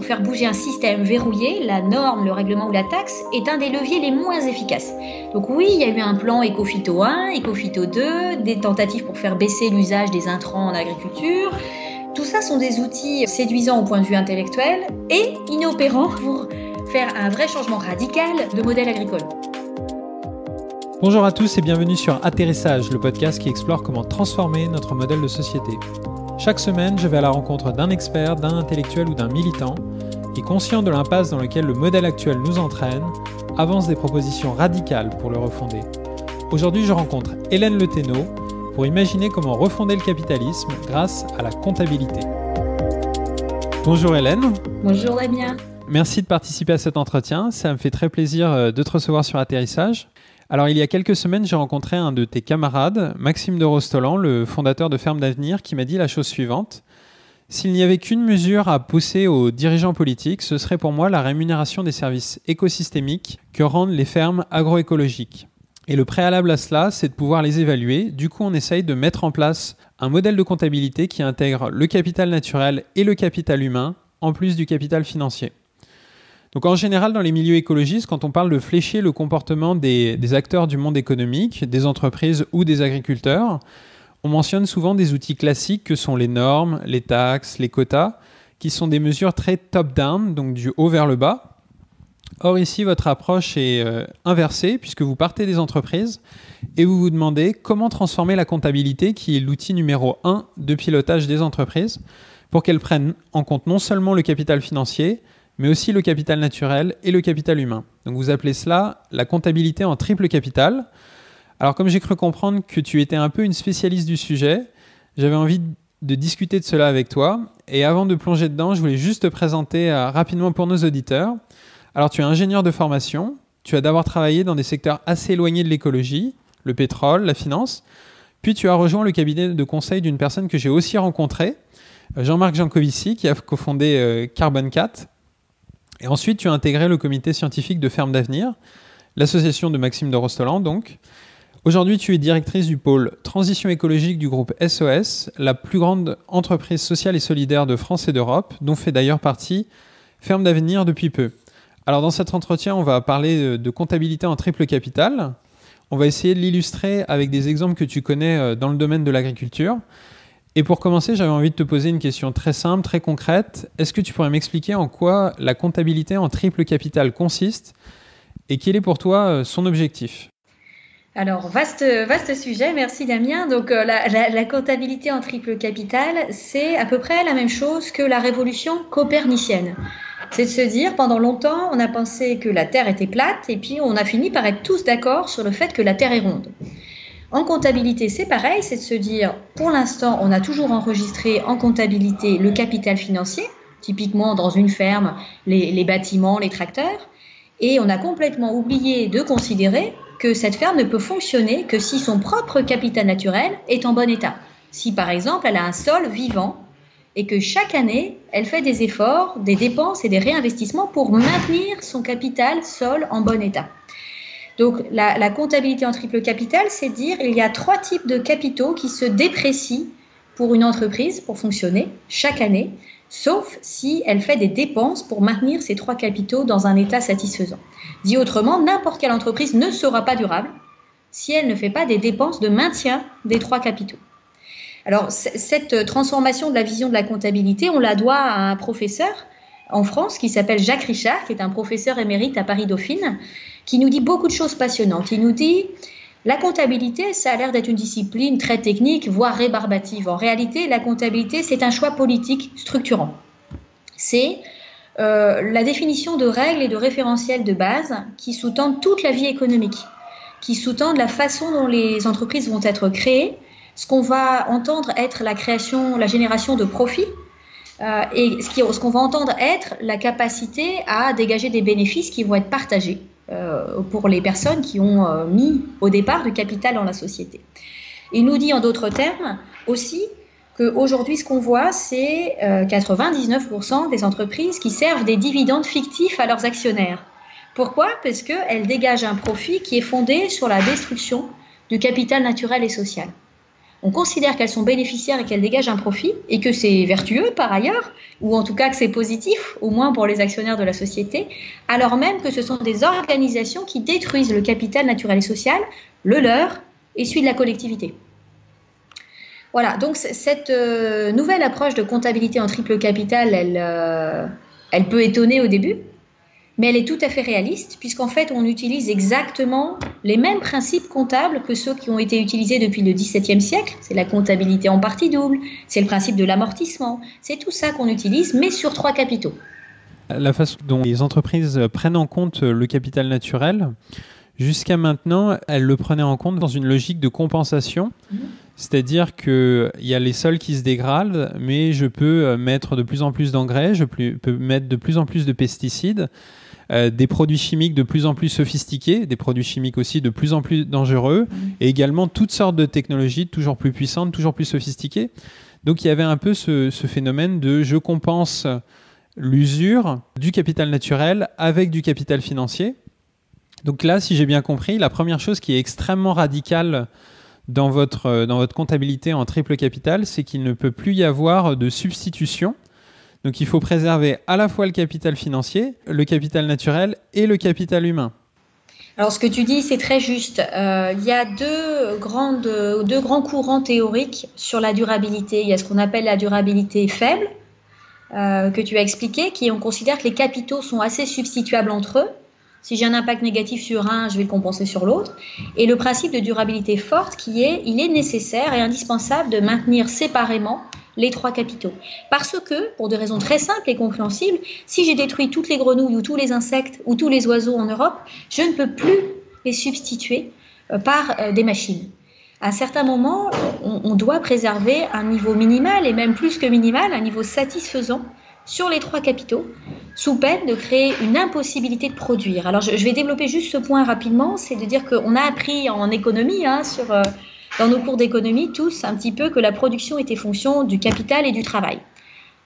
pour faire bouger un système verrouillé, la norme, le règlement ou la taxe est un des leviers les moins efficaces. Donc oui, il y a eu un plan Ecofito 1, Ecofito 2, des tentatives pour faire baisser l'usage des intrants en agriculture. Tout ça sont des outils séduisants au point de vue intellectuel et inopérants pour faire un vrai changement radical de modèle agricole. Bonjour à tous et bienvenue sur Atterrissage, le podcast qui explore comment transformer notre modèle de société. Chaque semaine, je vais à la rencontre d'un expert, d'un intellectuel ou d'un militant qui, conscient de l'impasse dans lequel le modèle actuel nous entraîne, avance des propositions radicales pour le refonder. Aujourd'hui, je rencontre Hélène Le pour imaginer comment refonder le capitalisme grâce à la comptabilité. Bonjour Hélène. Bonjour Damien. Merci de participer à cet entretien. Ça me fait très plaisir euh, de te recevoir sur Atterrissage. Alors, il y a quelques semaines, j'ai rencontré un de tes camarades, Maxime de Rostolan, le fondateur de Ferme d'Avenir, qui m'a dit la chose suivante. S'il n'y avait qu'une mesure à pousser aux dirigeants politiques, ce serait pour moi la rémunération des services écosystémiques que rendent les fermes agroécologiques. Et le préalable à cela, c'est de pouvoir les évaluer. Du coup, on essaye de mettre en place un modèle de comptabilité qui intègre le capital naturel et le capital humain, en plus du capital financier. Donc en général, dans les milieux écologistes, quand on parle de flécher le comportement des, acteurs du monde économique, des entreprises ou des agriculteurs, on mentionne souvent des outils classiques que sont les normes, les taxes, les quotas, qui sont des mesures très top-down, donc du haut vers le bas. Or ici, votre approche est euh, inversée, puisque vous partez des entreprises et vous vous demandez comment transformer la comptabilité, qui est l'outil numéro un de pilotage des entreprises, pour qu'elles prennent en compte non seulement le capital financier, mais aussi le capital naturel et le capital humain. Donc vous appelez cela la comptabilité en triple capital. Alors comme j'ai cru comprendre que tu étais un peu une spécialiste du sujet, j'avais envie de discuter de cela avec toi. Et avant de plonger dedans, je voulais juste te présenter euh, rapidement pour nos auditeurs. Alors tu es ingénieur de formation, tu as d'abord travaillé dans des secteurs assez éloignés de l'écologie, le pétrole, la finance, puis tu as rejoint le cabinet de conseil d'une personne que j'ai aussi rencontrée, euh, Jean-Marc Jancovici, qui a cofondé euh, Carbon 4, et ensuite, tu as intégré le comité scientifique de Ferme d'Avenir, l'association de Maxime de Rostolan, donc. Aujourd'hui, tu es directrice du pôle transition écologique du groupe SOS, la plus grande entreprise sociale et solidaire de France et d'Europe, dont fait d'ailleurs partie Ferme d'Avenir depuis peu. Alors, dans cet entretien, on va parler de comptabilité en triple capital. On va essayer de l'illustrer avec des exemples que tu connais euh, dans le domaine de l'agriculture. Et pour commencer, j'avais envie de te poser une question très simple, très concrète. Est-ce que tu pourrais m'expliquer en quoi la comptabilité en triple capital consiste et quel est pour toi euh, son objectif? Alors, vaste, sujet, merci Damien. Donc, euh, la, comptabilité en triple capital, c'est à peu près la même chose que la révolution copernicienne. C'est de se dire, pendant longtemps, on a pensé que la Terre était plate, et puis on a fini par être tous d'accord sur le fait que la Terre est ronde. En comptabilité, c'est pareil, c'est de se dire, pour l'instant, on a toujours enregistré en comptabilité le capital financier, typiquement dans une ferme, les, bâtiments, les tracteurs, et on a complètement oublié de considérer que cette ferme ne peut fonctionner que si son propre capital naturel est en bon état. Si par exemple elle a un sol vivant et que chaque année elle fait des efforts, des dépenses et des réinvestissements pour maintenir son capital sol en bon état. Donc la, comptabilité en triple capital, c'est dire il y a trois types de capitaux qui se déprécient pour une entreprise pour fonctionner chaque année, sauf si elle fait des dépenses pour maintenir ces trois capitaux dans un état satisfaisant. Dit autrement, n'importe quelle entreprise ne sera pas durable si elle ne fait pas des dépenses de maintien des trois capitaux. Alors cette transformation de la vision de la comptabilité, on la doit à un professeur en France qui s'appelle Jacques Richard, qui est un professeur émérite à Paris Dauphine, qui nous dit beaucoup de choses passionnantes. Il nous dit la comptabilité, ça a l'air d'être une discipline très technique, voire rébarbative. En réalité, la comptabilité, c'est un choix politique structurant. C'est euh, la définition de règles et de référentiels de base qui sous-tendent toute la vie économique, qui sous-tendent la façon dont les entreprises vont être créées, ce qu'on va entendre être la création, la génération de profits, euh, et ce qu'on va entendre être la capacité à dégager des bénéfices qui vont être partagés pour les personnes qui ont euh, mis au départ du capital dans la société. Il nous dit en d'autres termes aussi qu'aujourd'hui, ce qu'on voit, c'est 99% des entreprises qui servent des dividendes fictifs à leurs actionnaires. Pourquoi? Parce qu'elles dégagent un profit qui est fondé sur la destruction du capital naturel et social. On considère qu'elles sont bénéficiaires et qu'elles dégagent un profit et que c'est vertueux par ailleurs, ou en tout cas que c'est positif, au moins pour les actionnaires de la société, alors même que ce sont des organisations qui détruisent le capital naturel et social, le leur et celui de la collectivité. Voilà, donc cette euh, nouvelle approche de comptabilité en triple capital, elle, euh, elle peut étonner au début, mais elle est tout à fait réaliste, puisqu'en fait, on utilise exactement les mêmes principes comptables que ceux qui ont été utilisés depuis le XVIIe siècle. C'est la comptabilité en partie double, c'est le principe de l'amortissement, c'est tout ça qu'on utilise, mais sur trois capitaux. La façon dont les entreprises prennent en compte le capital naturel, jusqu'à maintenant, elles le prenaient en compte dans une logique de compensation. Mhm. C'est-à-dire qu'il y a les sols qui se dégradent, mais je peux mettre de plus en plus d'engrais, je peux mettre de plus en plus de pesticides. Euh, des produits chimiques de plus en plus sophistiqués, des produits chimiques aussi de plus en plus dangereux, mm. et également toutes sortes de technologies toujours plus puissantes, toujours plus sophistiquées. Donc il y avait un peu ce, phénomène de je compense l'usure du capital naturel avec du capital financier. Donc là, si j'ai bien compris, la première chose qui est extrêmement radicale dans votre, dans votre comptabilité en triple capital, c'est qu'il ne peut plus y avoir de substitution donc il faut préserver à la fois le capital financier, le capital naturel et le capital humain. Alors ce que tu dis, c'est très juste. Euh, il y a deux, grands courants théoriques sur la durabilité. Il y a ce qu'on appelle la durabilité faible, euh, que tu as expliqué, qui on considère que les capitaux sont assez substituables entre eux. Si j'ai un impact négatif sur un, je vais le compenser sur l'autre. Et le principe de durabilité forte qui est, il est nécessaire et indispensable de maintenir séparément les trois capitaux. Parce que, pour des raisons très simples et compréhensibles, si j'ai détruit toutes les grenouilles ou tous les insectes ou tous les oiseaux en Europe, je ne peux plus les substituer euh, par euh, des machines. À un certain moment, on, doit préserver un niveau minimal et même plus que minimal, un niveau satisfaisant sur les trois capitaux, sous peine de créer une impossibilité de produire. Alors, je, vais développer juste ce point rapidement, c'est de dire qu'on a appris en économie hein, euh, dans nos cours d'économie tous un petit peu que la production était fonction du capital et du travail.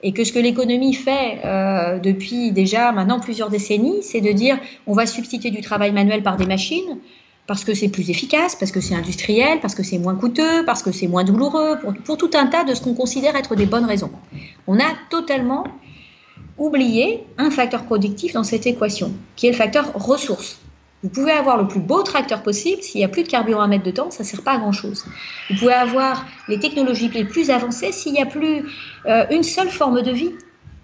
Et que ce que l'économie fait euh, depuis déjà maintenant plusieurs décennies, c'est de dire on va substituer du travail manuel par des machines parce que c'est plus efficace, parce que c'est industriel, parce que c'est moins coûteux, parce que c'est moins douloureux, pour, pour, tout un tas de ce qu'on considère être des bonnes raisons. On a totalement oublié un facteur productif dans cette équation, qui est le facteur ressources. Vous pouvez avoir le plus beau tracteur possible, s'il n'y a plus de carburant à mettre dedans, ça ne sert pas à grand-chose. Vous pouvez avoir les technologies les plus avancées, s'il n'y a plus euh, une seule forme de vie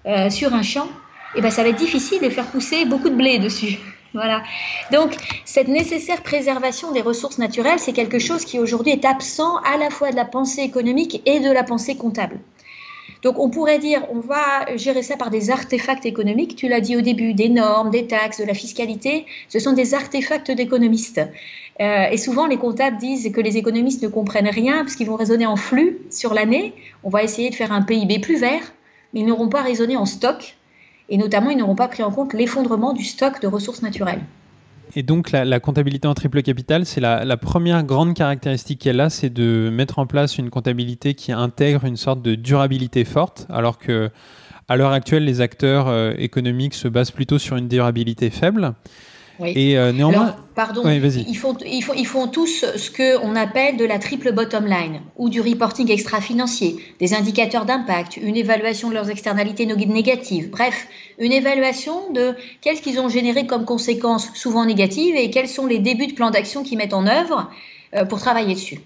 euh, sur un champ, eh ben, ça va être difficile de faire pousser beaucoup de blé dessus. Voilà. Donc, cette nécessaire préservation des ressources naturelles, c'est quelque chose qui aujourd'hui est absent à la fois de la pensée économique et de la pensée comptable. Donc on pourrait dire, on va gérer ça par des artefacts économiques. Tu l'as dit au début, des normes, des taxes, de la fiscalité. Ce sont des artefacts d'économistes. Euh, et souvent, les comptables disent que les économistes ne comprennent rien parce qu'ils vont raisonner en flux sur l'année. On va essayer de faire un PIB plus vert, mais ils n'auront pas raisonné en stock. Et notamment, ils n'auront pas pris en compte l'effondrement du stock de ressources naturelles. Et donc la, comptabilité en triple capital, c'est la, première grande caractéristique qu'elle a, c'est de mettre en place une comptabilité qui intègre une sorte de durabilité forte, alors que à l'heure actuelle, les acteurs euh, économiques se basent plutôt sur une durabilité faible. Et euh, néanmoins, pardon, ils, font, ils, font, ils font tous ce qu'on appelle de la triple bottom line ou du reporting extra-financier, des indicateurs d'impact, une évaluation de leurs externalités négatives, bref, une évaluation de qu'est-ce qu'ils ont généré comme conséquences souvent négatives et quels sont les débuts de plan d'action qu'ils mettent en œuvre euh, pour travailler dessus.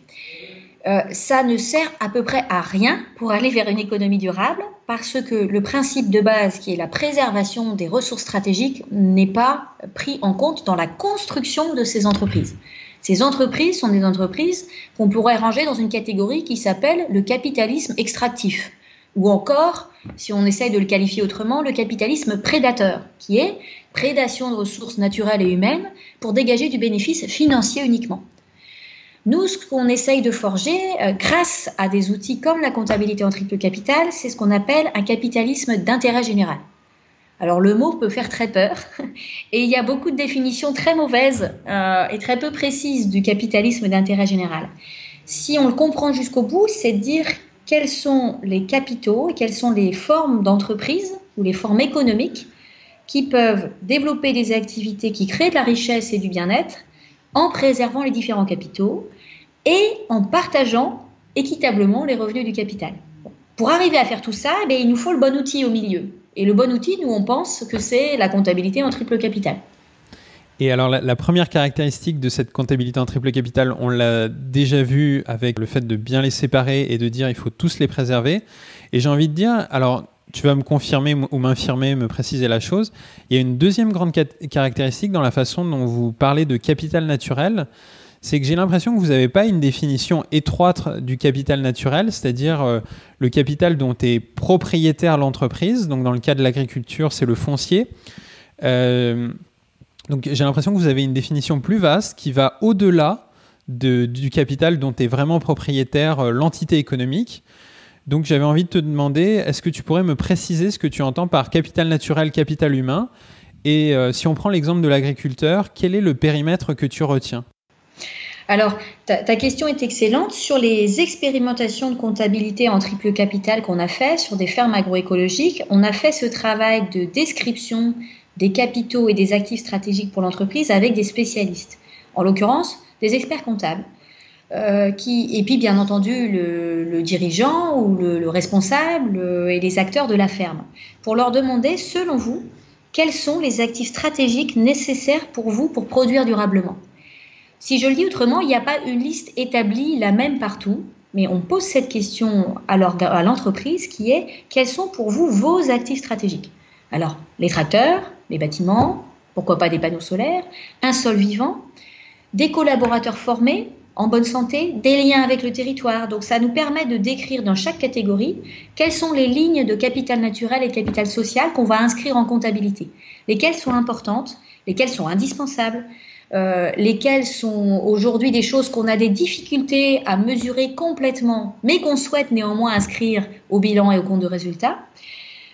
Euh, ça ne sert à peu près à rien pour aller vers une économie durable parce que le principe de base qui est la préservation des ressources stratégiques n'est pas pris en compte dans la construction de ces entreprises. Ces entreprises sont des entreprises qu'on pourrait ranger dans une catégorie qui s'appelle le capitalisme extractif ou encore, si on essaye de le qualifier autrement, le capitalisme prédateur, qui est prédation de ressources naturelles et humaines pour dégager du bénéfice financier uniquement. Nous, ce qu'on essaye de forger, euh, grâce à des outils comme la comptabilité en triple capital, c'est ce qu'on appelle un capitalisme d'intérêt général. Alors le mot peut faire très peur, et il y a beaucoup de définitions très mauvaises euh, et très peu précises du capitalisme d'intérêt général. Si on le comprend jusqu'au bout, c'est dire quels sont les capitaux et quelles sont les formes d'entreprise ou les formes économiques qui peuvent développer des activités qui créent de la richesse et du bien-être en préservant les différents capitaux et en partageant équitablement les revenus du capital. Pour arriver à faire tout ça, eh il nous faut le bon outil au milieu. Et le bon outil, nous, on pense que c'est la comptabilité en triple capital. Et alors, la, première caractéristique de cette comptabilité en triple capital, on l'a déjà vu avec le fait de bien les séparer et de dire il faut tous les préserver. Et j'ai envie de dire, alors, tu vas me confirmer ou m'infirmer, me préciser la chose. Il y a une deuxième grande caractéristique dans la façon dont vous parlez de capital naturel c'est que j'ai l'impression que vous n'avez pas une définition étroite du capital naturel, c'est-à-dire euh, le capital dont est propriétaire l'entreprise. Donc dans le cas de l'agriculture, c'est le foncier. Euh, donc j'ai l'impression que vous avez une définition plus vaste qui va au-delà du capital dont est vraiment propriétaire euh, l'entité économique. Donc j'avais envie de te demander, est-ce que tu pourrais me préciser ce que tu entends par capital naturel, capital humain? Et si on prend l'exemple de l'agriculteur, quel est le périmètre que tu retiens? Alors, ta, question est excellente. Sur les expérimentations de comptabilité en triple capital qu'on a fait sur des fermes agroécologiques, on a fait ce travail de description des capitaux et des actifs stratégiques pour l'entreprise avec des spécialistes, en l'occurrence des experts comptables. Euh, qui, et puis bien entendu le, dirigeant ou le, responsable euh, et les acteurs de la ferme, pour leur demander, selon vous, quels sont les actifs stratégiques nécessaires pour vous pour produire durablement? Si je le dis autrement, il n'y a pas une liste établie la même partout, mais on pose cette question à l'entreprise qui est quels sont pour vous vos actifs stratégiques? Alors, les tracteurs, les bâtiments, pourquoi pas des panneaux solaires, un sol vivant, des collaborateurs formés, en bonne santé, des liens avec le territoire. Donc ça nous permet de décrire dans chaque catégorie quelles sont les lignes de capital naturel et capital social qu'on va inscrire en comptabilité, lesquelles sont importantes, lesquelles sont indispensables, euh, lesquelles sont aujourd'hui des choses qu'on a des difficultés à mesurer complètement, mais qu'on souhaite néanmoins inscrire au bilan et au compte de résultats.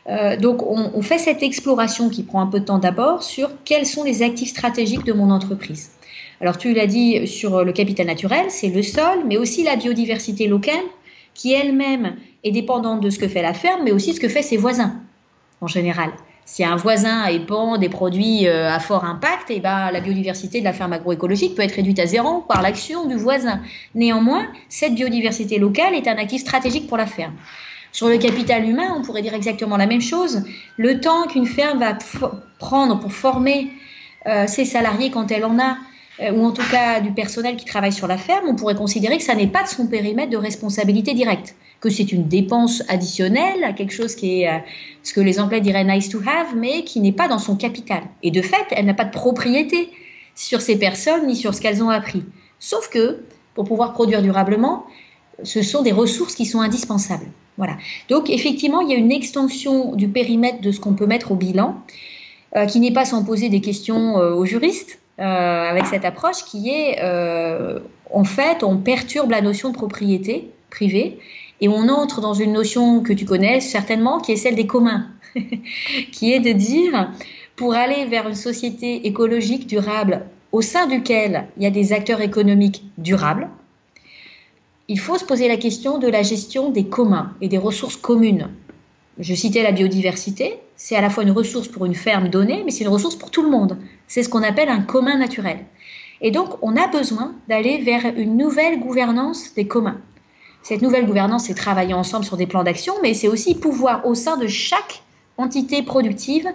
Euh, donc on, on, fait cette exploration qui prend un peu de temps d'abord sur quels sont les actifs stratégiques de mon entreprise. Alors tu l'as dit sur le capital naturel, c'est le sol, mais aussi la biodiversité locale qui elle-même est dépendante de ce que fait la ferme, mais aussi ce que fait ses voisins en général. Si un voisin épand des produits euh, à fort impact, eh ben, la biodiversité de la ferme agroécologique peut être réduite à zéro par l'action du voisin. Néanmoins, cette biodiversité locale est un actif stratégique pour la ferme. Sur le capital humain, on pourrait dire exactement la même chose. Le temps qu'une ferme va prendre pour former euh, ses salariés quand elle en a, euh, ou en tout cas du personnel qui travaille sur la ferme, on pourrait considérer que ça n'est pas de son périmètre de responsabilité directe que c'est une dépense additionnelle à quelque chose qui est euh, ce que les Anglais diraient nice to have, mais qui n'est pas dans son capital. Et de fait, elle n'a pas de propriété sur ces personnes ni sur ce qu'elles ont appris. Sauf que, pour pouvoir produire durablement, ce sont des ressources qui sont indispensables. Voilà. Donc, effectivement, il y a une extension du périmètre de ce qu'on peut mettre au bilan, euh, qui n'est pas sans poser des questions euh, aux juristes, avec cette approche qui est, en fait, on perturbe la notion de propriété privée et on entre dans une notion que tu connais certainement, qui est celle des communs, qui est de dire, pour aller vers une société écologique durable au sein duquel il y a des acteurs économiques durables, il faut se poser la question de la gestion des communs et des ressources communes. Je citais la biodiversité, c'est à la fois une ressource pour une ferme donnée, mais c'est une ressource pour tout le monde. C'est ce qu'on appelle un commun naturel. Et donc, on a besoin d'aller vers une nouvelle gouvernance des communs. Cette nouvelle gouvernance, c'est travailler ensemble sur des plans d'action, mais c'est aussi pouvoir, au sein de chaque entité productive,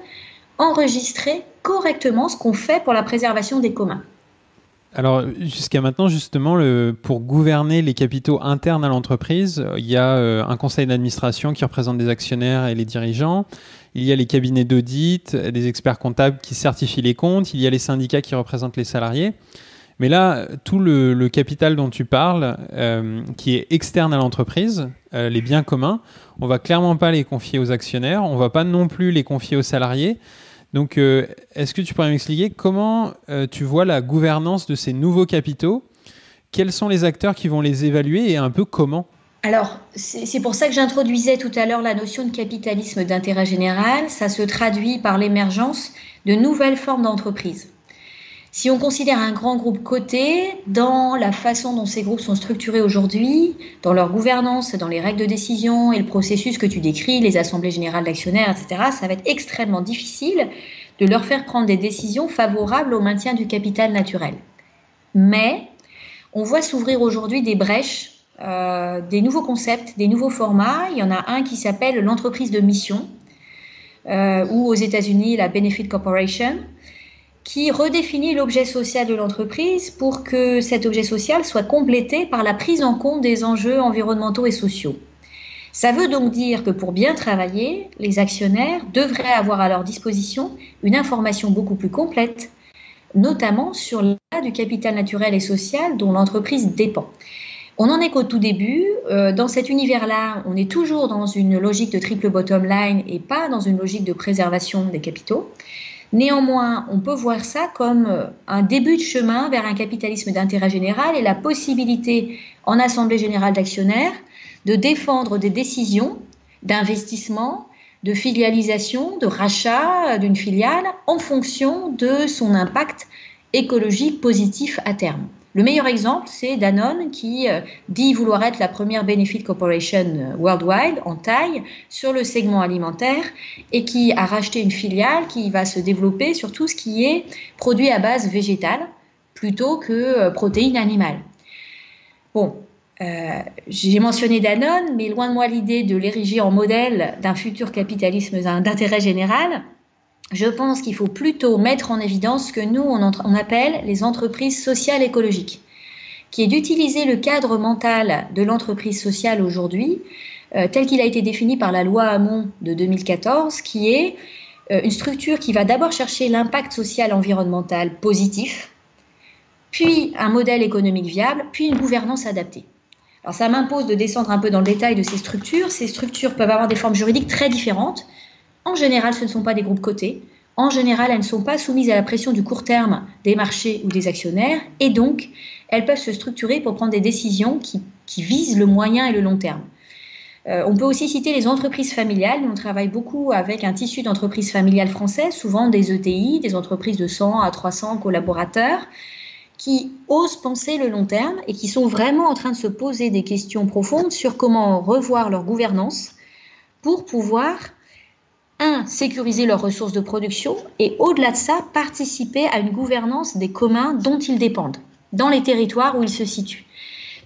enregistrer correctement ce qu'on fait pour la préservation des communs. Alors, jusqu'à maintenant, justement, pour gouverner les capitaux internes à l'entreprise, il y a euh, un conseil d'administration qui représente des actionnaires et les dirigeants. Il y a les cabinets d'audit, des experts comptables qui certifient les comptes. Il y a les syndicats qui représentent les salariés. Mais là, tout le, capital dont tu parles, euh, qui est externe à l'entreprise, euh, les biens communs, on va clairement pas les confier aux actionnaires, on va pas non plus les confier aux salariés. Donc, euh, est-ce que tu pourrais m'expliquer comment tu vois la gouvernance de ces nouveaux capitaux? Quels sont les acteurs qui vont les évaluer et un peu comment? Alors, c'est pour ça que j'introduisais tout à l'heure la notion de capitalisme d'intérêt général. Ça se traduit par l'émergence de nouvelles formes d'entreprise. Si on considère un grand groupe coté, dans la façon dont ces groupes sont structurés aujourd'hui, dans leur gouvernance, dans les règles de décision et le processus que tu décris, les assemblées générales d'actionnaires, etc., ça va être extrêmement difficile de leur faire prendre des décisions favorables au maintien du capital naturel. Mais on voit s'ouvrir aujourd'hui des brèches des nouveaux concepts, des nouveaux formats. Il y en a un qui s'appelle l'entreprise de mission, ou aux États-Unis la Benefit Corporation, qui redéfinit l'objet social de l'entreprise pour que cet objet social soit complété par la prise en compte des enjeux environnementaux et sociaux. Ça veut donc dire que pour bien travailler, les actionnaires devraient avoir à leur disposition une information beaucoup plus complète, notamment sur l'état du capital naturel et social dont l'entreprise dépend. On en est qu'au tout début. Euh, dans cet univers-là, on est toujours dans une logique de triple bottom line et pas dans une logique de préservation des capitaux. Néanmoins, on peut voir ça comme euh, un début de chemin vers un capitalisme d'intérêt général et la possibilité en Assemblée générale d'actionnaires de défendre des décisions d'investissement, de filialisation, de rachat d'une filiale en fonction de son impact écologique positif à terme. Le meilleur exemple, c'est Danone qui euh, dit vouloir être la première Benefit Corporation euh, worldwide en taille sur le segment alimentaire et qui a racheté une filiale qui va se développer sur tout ce qui est produit à base végétale plutôt que euh, protéines animales. Bon, j'ai mentionné Danone, mais loin de moi l'idée de l'ériger en modèle d'un futur capitalisme d'intérêt général je pense qu'il faut plutôt mettre en évidence ce que nous, on, appelle les entreprises sociales écologiques, qui est d'utiliser le cadre mental de l'entreprise sociale aujourd'hui, euh, tel qu'il a été défini par la loi Hamon de 2014, qui est euh, une structure qui va d'abord chercher l'impact social environnemental positif, puis un modèle économique viable, puis une gouvernance adaptée. Alors ça m'impose de descendre un peu dans le détail de ces structures. Ces structures peuvent avoir des formes juridiques très différentes. En général, ce ne sont pas des groupes cotés. En général, elles ne sont pas soumises à la pression du court terme des marchés ou des actionnaires. Et donc, elles peuvent se structurer pour prendre des décisions qui, visent le moyen et le long terme. Euh, on peut aussi citer les entreprises familiales. On travaille beaucoup avec un tissu d'entreprises familiales françaises, souvent des ETI, des entreprises de 100 à 300 collaborateurs, qui osent penser le long terme et qui sont vraiment en train de se poser des questions profondes sur comment revoir leur gouvernance pour pouvoir un, sécuriser leurs ressources de production et au-delà de ça, participer à une gouvernance des communs dont ils dépendent, dans les territoires où ils se situent.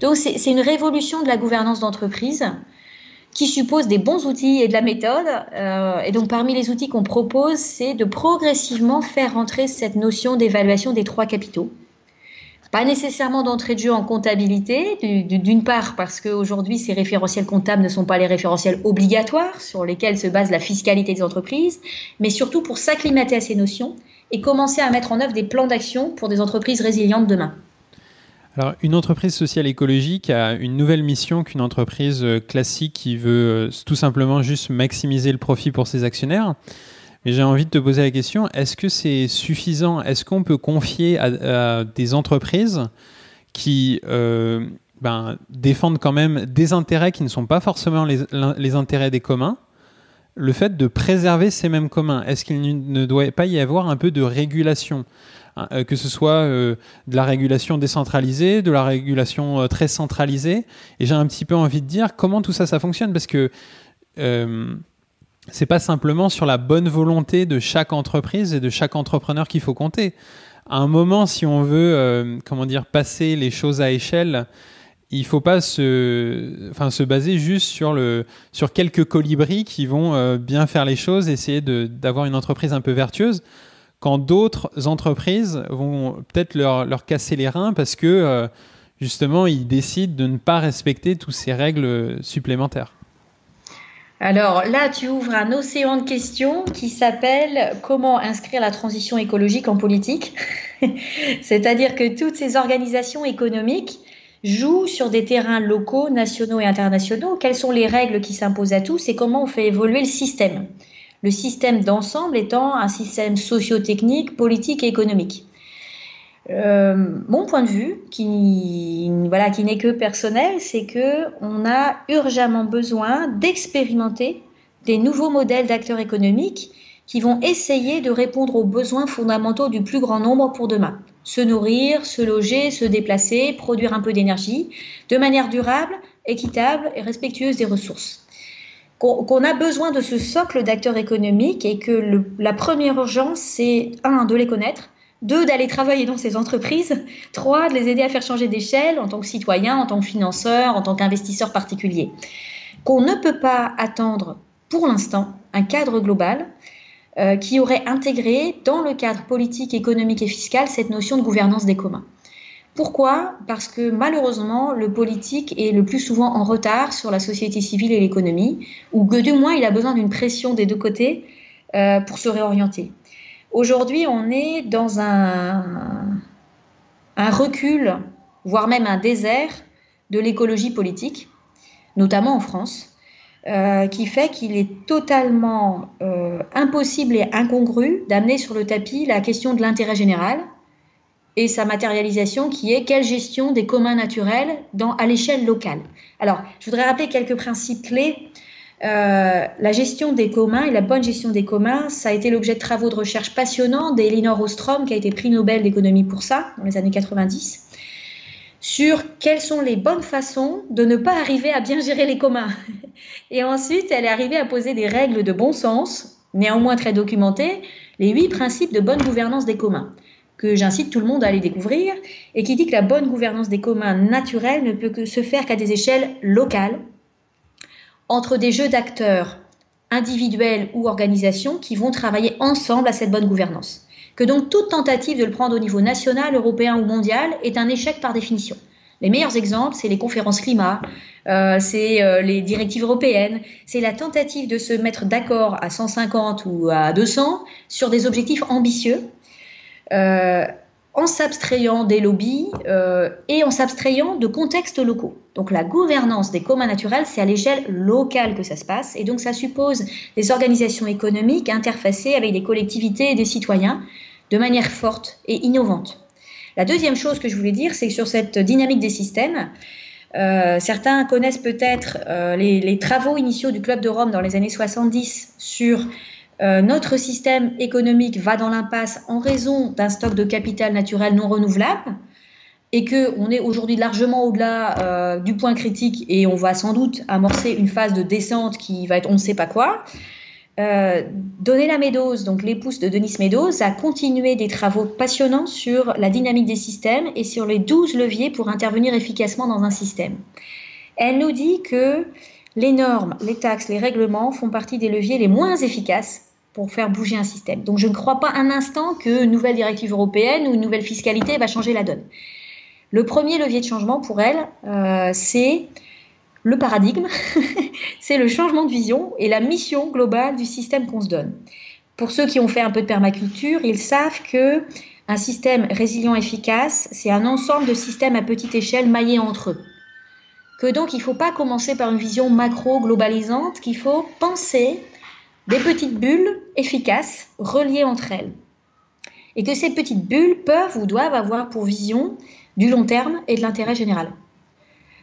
Donc c'est une révolution de la gouvernance d'entreprise qui suppose des bons outils et de la méthode. Euh, et donc parmi les outils qu'on propose, c'est de progressivement faire rentrer cette notion d'évaluation des trois capitaux. Pas nécessairement d'entrée de jeu en comptabilité, d'une part parce qu'aujourd'hui ces référentiels comptables ne sont pas les référentiels obligatoires sur lesquels se base la fiscalité des entreprises, mais surtout pour s'acclimater à ces notions et commencer à mettre en œuvre des plans d'action pour des entreprises résilientes demain. Alors, une entreprise sociale écologique a une nouvelle mission qu'une entreprise classique qui veut euh, tout simplement juste maximiser le profit pour ses actionnaires. Mais j'ai envie de te poser la question, est-ce que c'est suffisant? Est-ce qu'on peut confier à, des entreprises qui euh, ben, défendent quand même des intérêts qui ne sont pas forcément les, intérêts des communs? Le fait de préserver ces mêmes communs Est-ce qu'il ne doit pas y avoir un peu de régulation? Hein, euh, que ce soit euh, de la régulation décentralisée, de la régulation très centralisée. Et j'ai un petit peu envie de dire comment tout ça, ça fonctionne, parce que c'est pas simplement sur la bonne volonté de chaque entreprise et de chaque entrepreneur qu'il faut compter. À un moment, si on veut, euh, comment dire, passer les choses à échelle, il faut pas se, enfin, se baser juste sur le, sur quelques colibris qui vont euh, bien faire les choses, essayer d'avoir une entreprise un peu vertueuse, quand d'autres entreprises vont peut-être leur, leur, casser les reins parce que euh, justement ils décident de ne pas respecter toutes ces règles supplémentaires. Alors là, tu ouvres un océan de questions qui s'appelle comment inscrire la transition écologique en politique. C'est-à-dire que toutes ces organisations économiques jouent sur des terrains locaux, nationaux et internationaux. Quelles sont les règles qui s'imposent à tous et comment on fait évoluer le système? Le système d'ensemble étant un système socio-technique, politique et économique. Euh, mon point de vue, qui, voilà, qui n'est que personnel, c'est que on a urgemment besoin d'expérimenter des nouveaux modèles d'acteurs économiques qui vont essayer de répondre aux besoins fondamentaux du plus grand nombre pour demain. Se nourrir, se loger, se déplacer, produire un peu d'énergie, de manière durable, équitable et respectueuse des ressources. Qu'on a besoin de ce socle d'acteurs économiques et que la première urgence, c'est un, de les connaître, deux, d'aller travailler dans ces entreprises, trois, de les aider à faire changer d'échelle en tant que citoyen, en tant que financeur, en tant qu'investisseur particulier. Qu'on ne peut pas attendre pour l'instant un cadre global euh, qui aurait intégré dans le cadre politique, économique et fiscal cette notion de gouvernance des communs. Pourquoi? Parce que malheureusement, le politique est le plus souvent en retard sur la société civile et l'économie, ou que du moins il a besoin d'une pression des deux côtés euh, pour se réorienter. Aujourd'hui, on est dans un, recul, voire même un désert de l'écologie politique, notamment en France, euh, qui fait qu'il est totalement euh, impossible et incongru d'amener sur le tapis la question de l'intérêt général et sa matérialisation qui est quelle gestion des communs naturels à l'échelle locale. Alors, je voudrais rappeler quelques principes clés euh, la gestion des communs et la bonne gestion des communs, ça a été l'objet de travaux de recherche passionnants d'Elinor Ostrom, qui a été prix Nobel d'économie pour ça, dans les années 90, sur quelles sont les bonnes façons de ne pas arriver à bien gérer les communs. Et ensuite, elle est arrivée à poser des règles de bon sens, néanmoins très documentées, les huit principes de bonne gouvernance des communs que j'incite tout le monde à aller découvrir, et qui dit que la bonne gouvernance des communs naturels ne peut que se faire qu'à des échelles locales, entre des jeux d'acteurs individuels ou organisations qui vont travailler ensemble à cette bonne gouvernance. Que donc toute tentative de le prendre au niveau national, européen ou mondial est un échec par définition. Les meilleurs exemples, c'est les conférences climat, euh, c'est euh, les directives européennes, c'est la tentative de se mettre d'accord à 150 ou à 200 sur des objectifs ambitieux. Euh, en s'abstrayant des lobbies euh, et en s'abstrayant de contextes locaux. Donc la gouvernance des communs naturels, c'est à l'échelle locale que ça se passe, et donc ça suppose des organisations économiques interfacées avec des collectivités et des citoyens de manière forte et innovante. La deuxième chose que je voulais dire, c'est que sur cette dynamique des systèmes, euh, certains connaissent peut-être euh, les, les, travaux initiaux du Club de Rome dans les années 70 sur euh, notre système économique va dans l'impasse en raison d'un stock de capital naturel non renouvelable et qu'on est aujourd'hui largement au-delà euh, du point critique et on va sans doute amorcer une phase de descente qui va être on ne sait pas quoi. Euh, la Meadows, donc l'épouse de Denis Meadows, a continué des travaux passionnants sur la dynamique des systèmes et sur les 12 leviers pour intervenir efficacement dans un système. Elle nous dit que les normes, les taxes, les règlements font partie des leviers les moins efficaces pour faire bouger un système. Donc je ne crois pas un instant qu'une nouvelle directive européenne ou une nouvelle fiscalité va changer la donne. Le premier levier de changement pour elle, euh, c'est le paradigme, c'est le changement de vision et la mission globale du système qu'on se donne. Pour ceux qui ont fait un peu de permaculture, ils savent que un système résilient efficace, c'est un ensemble de systèmes à petite échelle maillés entre eux. Que donc il ne faut pas commencer par une vision macro globalisante, qu'il faut penser des petites bulles efficaces reliées entre elles. Et que ces petites bulles peuvent ou doivent avoir pour vision du long terme et de l'intérêt général.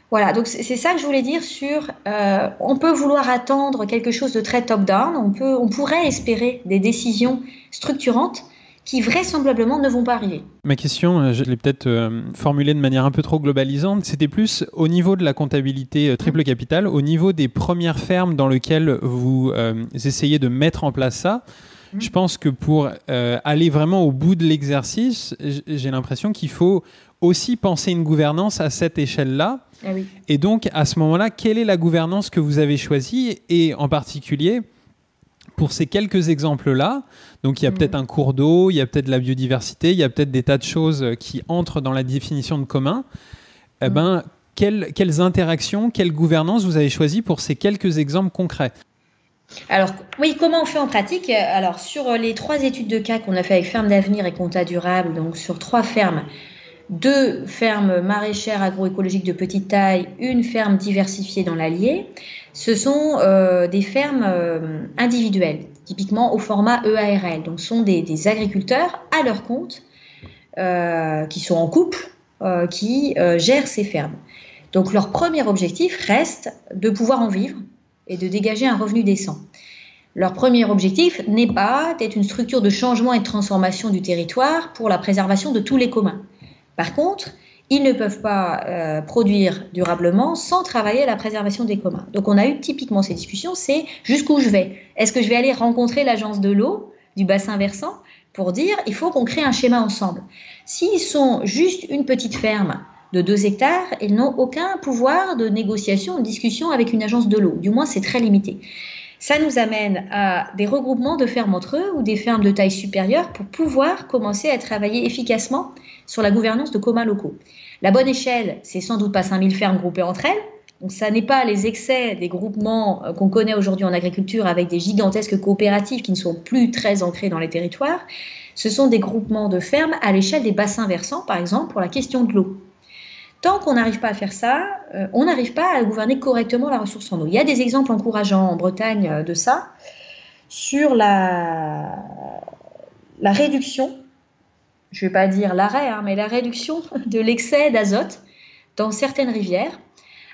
Voilà, donc c'est ça que je voulais dire sur euh, on peut vouloir attendre quelque chose de très top-down, on, on pourrait espérer des décisions structurantes, qui vraisemblablement ne vont pas arriver. Ma question, euh, je l'ai peut-être euh, formulée de manière un peu trop globalisante, c'était plus au niveau de la comptabilité euh, triple capital, au niveau des premières fermes dans lesquelles vous essayez de mettre en place ça. Mmh. Je pense que pour aller vraiment au bout de l'exercice, j'ai l'impression qu'il faut aussi penser une gouvernance à cette échelle-là. Ah oui. Et donc, à ce moment-là, quelle est la gouvernance que vous avez choisie? Et en particulier, pour ces quelques exemples-là, donc il y a mm. peut-être un cours d'eau, il y a peut-être la biodiversité, il y a peut-être des tas de choses qui entrent dans la définition de commun. Eh mm. ben, quelles, quelles interactions, quelle gouvernance vous avez choisi pour ces quelques exemples concrets? Alors, oui, comment on fait en pratique? Alors, sur les trois études de cas qu'on a fait avec Ferme d'Avenir et Compta Durable, donc sur trois fermes, deux fermes maraîchères agroécologiques de petite taille, une ferme diversifiée dans l'Allier, ce sont euh, des fermes euh, individuelles, typiquement au format EARL. Donc, ce sont des, agriculteurs à leur compte, euh, qui sont en couple, qui gèrent ces fermes. Donc, leur premier objectif reste de pouvoir en vivre et de dégager un revenu décent. Leur premier objectif n'est pas d'être une structure de changement et de transformation du territoire pour la préservation de tous les communs. Par contre, ils ne peuvent pas euh, produire durablement sans travailler à la préservation des communs. Donc on a eu typiquement ces discussions, c'est jusqu'où je vais? Est-ce que je vais aller rencontrer l'agence de l'eau, du bassin versant pour dire il faut qu'on crée un schéma ensemble? S'ils sont juste une petite ferme de 2 hectares, ils n'ont aucun pouvoir de négociation, de discussion avec une agence de l'eau. Du moins, c'est très limité. Ça nous amène à des regroupements de fermes entre eux ou des fermes de taille supérieure pour pouvoir commencer à travailler efficacement sur la gouvernance de communs locaux. La bonne échelle, c'est sans doute pas 5000 fermes groupées entre elles. Donc ça n'est pas les excès des groupements euh, qu'on connaît aujourd'hui en agriculture avec des gigantesques coopératives qui ne sont plus très ancrées dans les territoires. Ce sont des groupements de fermes à l'échelle des bassins versants, par exemple, pour la question de l'eau. Tant qu'on n'arrive pas à faire ça, euh, on n'arrive pas à gouverner correctement la ressource en eau. Il y a des exemples encourageants en Bretagne euh, de ça, sur la, la réduction, je ne vais pas dire l'arrêt, hein, mais la réduction de l'excès d'azote dans certaines rivières.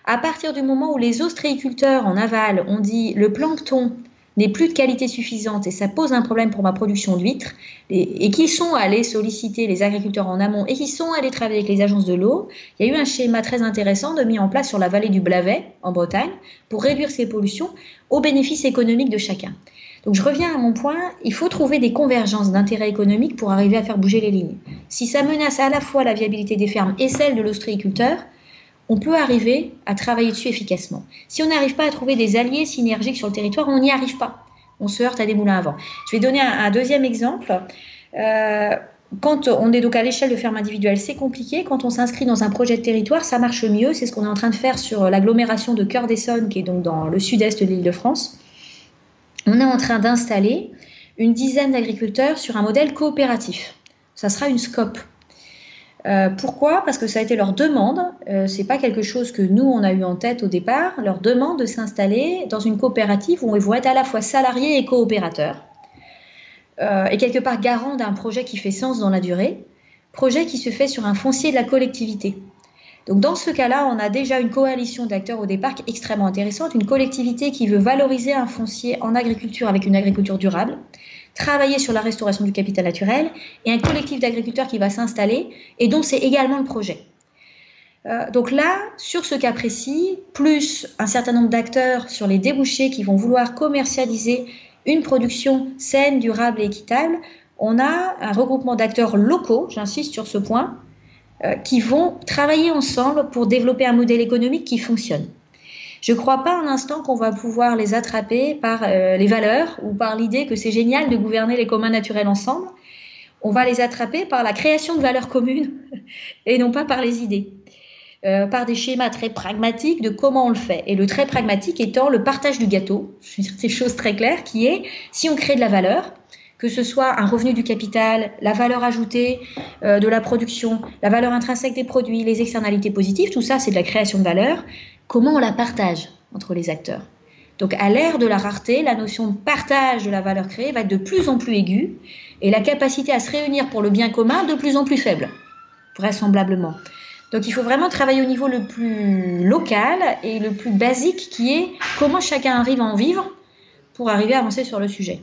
À partir du moment où les ostréiculteurs en aval ont dit le plancton n'est plus de qualité suffisante et ça pose un problème pour ma production d'huîtres, et, et qui sont allés solliciter les agriculteurs en amont et qui sont allés travailler avec les agences de l'eau, il y a eu un schéma très intéressant de mis en place sur la vallée du Blavet, en Bretagne, pour réduire ces pollutions au bénéfice économique de chacun. Donc je reviens à mon point, il faut trouver des convergences d'intérêts économiques pour arriver à faire bouger les lignes. Si ça menace à la fois la viabilité des fermes et celle de l'ostréiculteur, on peut arriver à travailler dessus efficacement. Si on n'arrive pas à trouver des alliés synergiques sur le territoire, on n'y arrive pas. On se heurte à des moulins à vent. Je vais donner un, deuxième exemple. Euh, quand on est donc à l'échelle de ferme individuelle, c'est compliqué. Quand on s'inscrit dans un projet de territoire, ça marche mieux. C'est ce qu'on est en train de faire sur l'agglomération de Cœur-d'Essonne, qui est donc dans le sud-est de l'île de France. On est en train d'installer une dizaine d'agriculteurs sur un modèle coopératif. Ça sera une SCOP. Euh, pourquoi? Parce que ça a été leur demande. Euh, c'est pas quelque chose que nous on a eu en tête au départ. Leur demande de s'installer dans une coopérative où ils vont être à la fois salariés et coopérateurs, euh, et quelque part garant d'un projet qui fait sens dans la durée, projet qui se fait sur un foncier de la collectivité. Donc dans ce cas-là, on a déjà une coalition d'acteurs au départ extrêmement intéressante, une collectivité qui veut valoriser un foncier en agriculture avec une agriculture durable, travailler sur la restauration du capital naturel et un collectif d'agriculteurs qui va s'installer et dont c'est également le projet. Euh, donc là, sur ce cas précis, plus un certain nombre d'acteurs sur les débouchés qui vont vouloir commercialiser une production saine, durable et équitable, on a un regroupement d'acteurs locaux, j'insiste sur ce point, qui vont travailler ensemble pour développer un modèle économique qui fonctionne. Je ne crois pas un instant qu'on va pouvoir les attraper par euh, les valeurs ou par l'idée que c'est génial de gouverner les communs naturels ensemble. On va les attraper par la création de valeurs communes et non pas par les idées. Euh, par des schémas très pragmatiques de comment on le fait. Et le très pragmatique étant le partage du gâteau. C'est chose très claire qui est, si on crée de la valeur, que ce soit un revenu du capital, la valeur ajoutée euh, de la production, la valeur intrinsèque des produits, les externalités positives, tout ça c'est de la création de valeur comment on la partage entre les acteurs? Donc à l'ère de la rareté, la notion de partage de la valeur créée va être de plus en plus aiguë et la capacité à se réunir pour le bien commun de plus en plus faible, vraisemblablement. Donc il faut vraiment travailler au niveau le plus local et le plus basique qui est comment chacun arrive à en vivre pour arriver à avancer sur le sujet.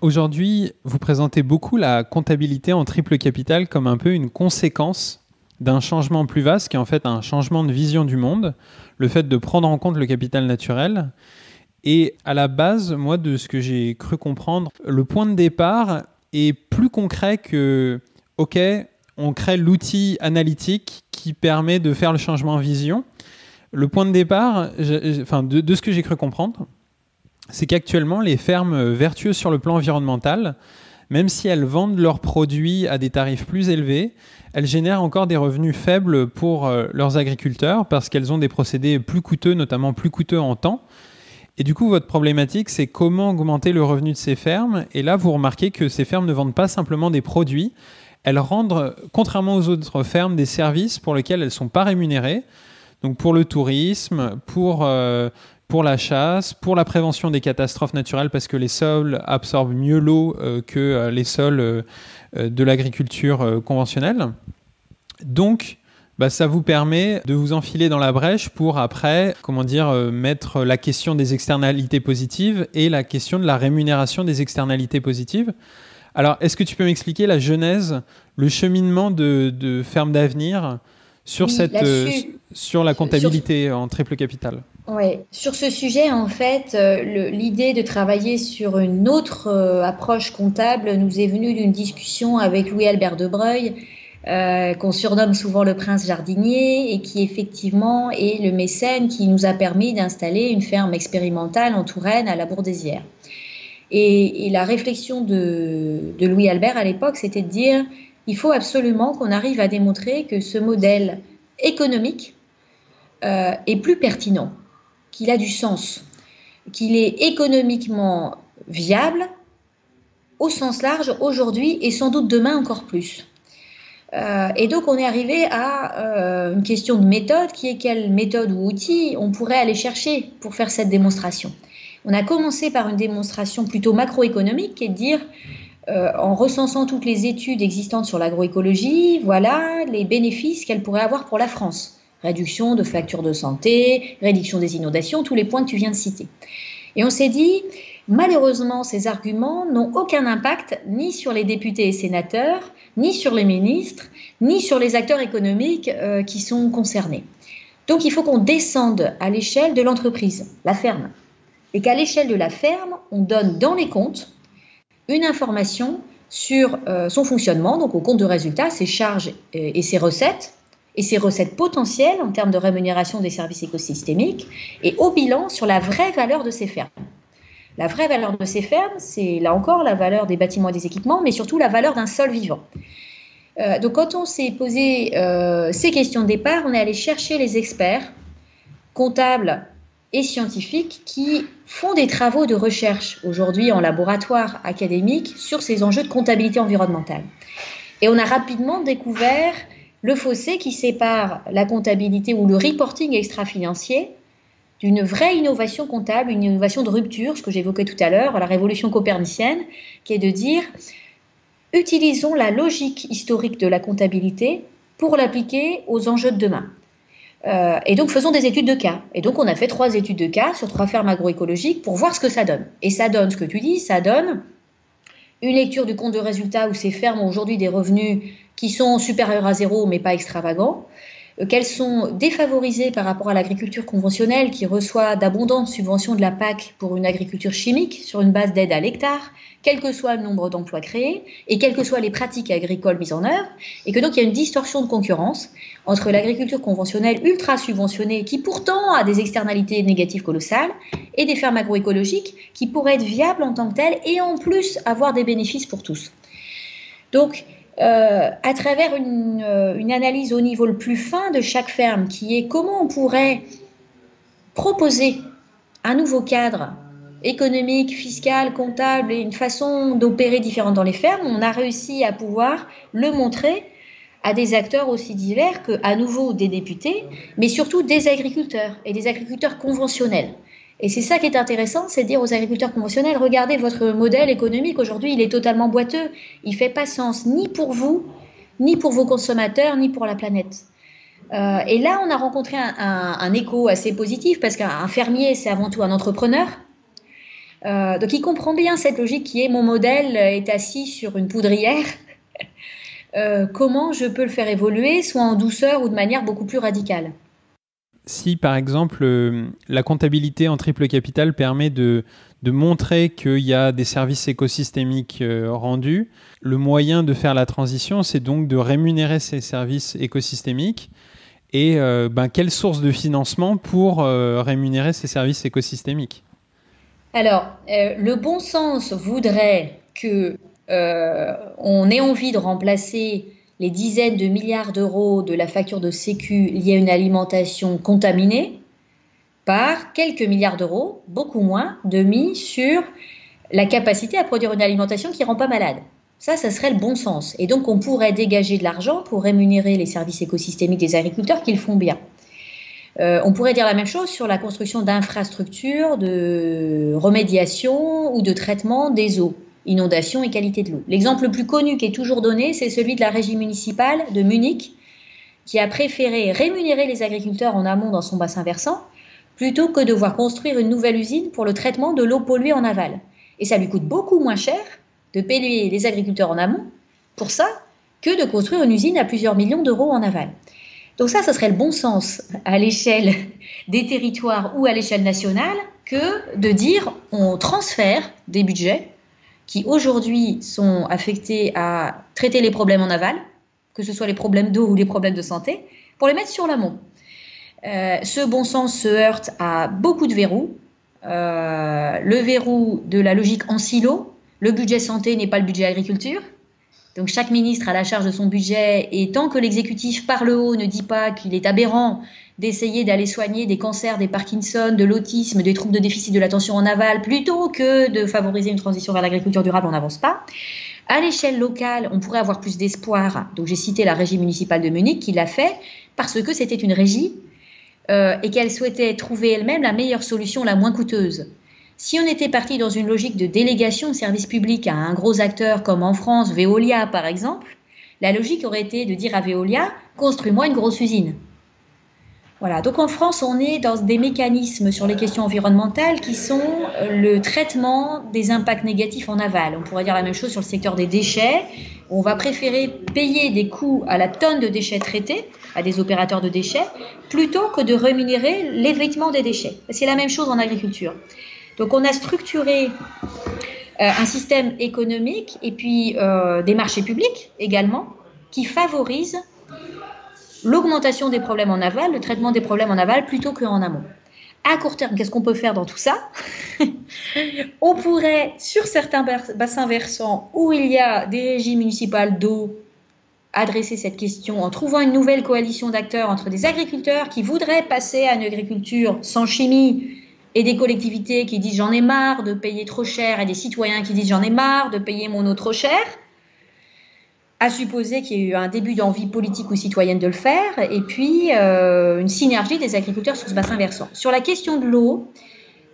Aujourd'hui, vous présentez beaucoup la comptabilité en triple capital comme un peu une conséquence d'un changement plus vaste qui est en fait un changement de vision du monde, le fait de prendre en compte le capital naturel. Et à la base, moi, de ce que j'ai cru comprendre, le point de départ est plus concret que, OK, on crée l'outil analytique qui permet de faire le changement en vision. Le point de départ, enfin, de, de ce que j'ai cru comprendre, c'est qu'actuellement, les fermes vertueuses sur le plan environnemental, même si elles vendent leurs produits à des tarifs plus élevés, elles génèrent encore des revenus faibles pour euh, leurs agriculteurs parce qu'elles ont des procédés plus coûteux, notamment plus coûteux en temps. Et du coup, votre problématique, c'est comment augmenter le revenu de ces fermes. Et là, vous remarquez que ces fermes ne vendent pas simplement des produits, elles rendent, contrairement aux autres fermes, des services pour lesquels elles ne sont pas rémunérées. Donc pour le tourisme, pour, euh, pour la chasse, pour la prévention des catastrophes naturelles, parce que les sols absorbent mieux l'eau euh, que les sols euh, de l'agriculture euh, conventionnelle. Donc, bah, ça vous permet de vous enfiler dans la brèche pour après, comment dire, euh, mettre la question des externalités positives et la question de la rémunération des externalités positives. Alors, est-ce que tu peux m'expliquer la genèse, le cheminement de, Ferme d'avenir sur, cette, sur la comptabilité en triple capital? Oui, sur ce sujet, en fait, euh, l'idée de travailler sur une autre euh, approche comptable nous est venue d'une discussion avec Louis-Albert Debreuil, euh, qu'on surnomme souvent le prince jardinier et qui effectivement est le mécène qui nous a permis d'installer une ferme expérimentale en Touraine à la Bourdésière. Et, la réflexion de, Louis Albert à l'époque, c'était de dire il faut absolument qu'on arrive à démontrer que ce modèle économique est plus pertinent qu'il a du sens, qu'il est économiquement viable au sens large aujourd'hui et sans doute demain encore plus. Euh, et donc on est arrivé à euh, une question de méthode qui est quelle méthode ou outil on pourrait aller chercher pour faire cette démonstration. On a commencé par une démonstration plutôt macroéconomique qui est de dire euh, en recensant toutes les études existantes sur l'agroécologie, voilà les bénéfices qu'elle pourrait avoir pour la France réduction de factures de santé, réduction des inondations, tous les points que tu viens de citer. Et on s'est dit, malheureusement, ces arguments n'ont aucun impact ni sur les députés et sénateurs, ni sur les ministres, ni sur les acteurs économiques euh, qui sont concernés. Donc il faut qu'on descende à l'échelle de l'entreprise, la ferme. Et qu'à l'échelle de la ferme, on donne dans les comptes une information sur euh, son fonctionnement, donc au compte de résultats, ses charges et ses recettes, et ses recettes potentielles en termes de rémunération des services écosystémiques et au bilan sur la vraie valeur de ces fermes. La vraie valeur de ces fermes, c'est là encore la valeur des bâtiments et des équipements, mais surtout la valeur d'un sol vivant. Euh, donc quand on s'est posé euh, ces questions de départ, on est allé chercher les experts comptables et scientifiques qui font des travaux de recherche aujourd'hui en laboratoire académique sur ces enjeux de comptabilité environnementale. Et on a rapidement découvert le fossé qui sépare la comptabilité ou le reporting extra-financier d'une vraie innovation comptable, une innovation de rupture, ce que j'évoquais tout à l'heure, la révolution copernicienne, qui est de dire utilisons la logique historique de la comptabilité pour l'appliquer aux enjeux de demain. Euh, et donc faisons des études de cas. Et donc on a fait trois études de cas sur trois fermes agroécologiques pour voir ce que ça donne. Et ça donne ce que tu dis, ça donne une lecture du compte de résultat où ces fermes ont aujourd'hui des revenus qui sont supérieurs à zéro mais pas extravagants, euh, qu'elles sont défavorisées par rapport à l'agriculture conventionnelle qui reçoit d'abondantes subventions de la PAC pour une agriculture chimique sur une base d'aide à l'hectare, quel que soit le nombre d'emplois créés et quelles que soient les pratiques agricoles mises en œuvre, et que donc il y a une distorsion de concurrence entre l'agriculture conventionnelle ultra subventionnée qui pourtant a des externalités négatives colossales et des fermes agroécologiques qui pourraient être viables en tant que telles et en plus avoir des bénéfices pour tous. Donc, euh, à travers euh, une, analyse au niveau le plus fin de chaque ferme, qui est comment on pourrait proposer un nouveau cadre économique, fiscal, comptable et une façon d'opérer différente dans les fermes, on a réussi à pouvoir le montrer à des acteurs aussi divers que, à nouveau, des députés, mais surtout des agriculteurs et des agriculteurs conventionnels. Et c'est ça qui est intéressant, c'est dire aux agriculteurs conventionnels, regardez votre modèle économique aujourd'hui, il est totalement boiteux, il fait pas sens ni pour vous, ni pour vos consommateurs, ni pour la planète. Euh, et là, on a rencontré un, écho assez positif parce qu'un fermier, c'est avant tout un entrepreneur. Euh, donc, il comprend bien cette logique qui est mon modèle est assis sur une poudrière. Euh, comment je peux le faire évoluer, soit en douceur ou de manière beaucoup plus radicale si par exemple euh, la comptabilité en triple capital permet de, montrer qu'il y a des services écosystémiques euh, rendus, le moyen de faire la transition, c'est donc de rémunérer ces services écosystémiques. Et euh, ben, quelle source de financement pour rémunérer ces services écosystémiques? Alors, le bon sens voudrait que on ait envie de remplacer les dizaines de milliards d'euros de la facture de Sécu liée à une alimentation contaminée par quelques milliards d'euros, beaucoup moins, de mis sur la capacité à produire une alimentation qui ne rend pas malade. Ça, ça serait le bon sens. Et donc, on pourrait dégager de l'argent pour rémunérer les services écosystémiques des agriculteurs qui le font bien. Euh, on pourrait dire la même chose sur la construction d'infrastructures de remédiation ou de traitement des eaux inondation et qualité de l'eau. L'exemple le plus connu qui est toujours donné, c'est celui de la régie municipale de Munich, qui a préféré rémunérer les agriculteurs en amont dans son bassin versant, plutôt que de voir construire une nouvelle usine pour le traitement de l'eau polluée en aval. Et ça lui coûte beaucoup moins cher de payer les agriculteurs en amont pour ça que de construire une usine à plusieurs millions d'euros en aval. Donc ça, ce serait le bon sens à l'échelle des territoires ou à l'échelle nationale que de dire on transfère des budgets qui aujourd'hui sont affectés à traiter les problèmes en aval, que ce soit les problèmes d'eau ou les problèmes de santé, pour les mettre sur l'amont. Euh, ce bon sens se heurte à beaucoup de verrous. Euh, le verrou de la logique en silo, le budget santé n'est pas le budget agriculture. Donc chaque ministre a la charge de son budget et tant que l'exécutif par le haut ne dit pas qu'il est aberrant d'essayer d'aller soigner des cancers, des Parkinson, de l'autisme, des troubles de déficit de l'attention en aval, plutôt que de favoriser une transition vers l'agriculture durable, on n'avance pas. À l'échelle locale, on pourrait avoir plus d'espoir. Donc j'ai cité la régie municipale de Munich qui l'a fait parce que c'était une régie euh, et qu'elle souhaitait trouver elle-même la meilleure solution, la moins coûteuse. Si on était parti dans une logique de délégation de service public à un gros acteur comme en France, Veolia par exemple, la logique aurait été de dire à Veolia, construis-moi une grosse usine. Voilà, donc en France, on est dans des mécanismes sur les questions environnementales qui sont euh, le traitement des impacts négatifs en aval. On pourrait dire la même chose sur le secteur des déchets. On va préférer payer des coûts à la tonne de déchets traités à des opérateurs de déchets plutôt que de rémunérer l'évitement des déchets. C'est la même chose en agriculture. Donc on a structuré euh, un système économique et puis euh, des marchés publics également qui favorisent l'augmentation des problèmes en aval, le traitement des problèmes en aval plutôt qu'en amont. À court terme, qu'est-ce qu'on peut faire dans tout ça On pourrait, sur certains bassins versants où il y a des régies municipales d'eau, adresser cette question en trouvant une nouvelle coalition d'acteurs entre des agriculteurs qui voudraient passer à une agriculture sans chimie et des collectivités qui disent j'en ai marre de payer trop cher et des citoyens qui disent j'en ai marre de payer mon eau trop cher, à supposer qu'il y ait eu un début d'envie politique ou citoyenne de le faire, et puis euh, une synergie des agriculteurs sur ce bassin versant. Sur la question de l'eau,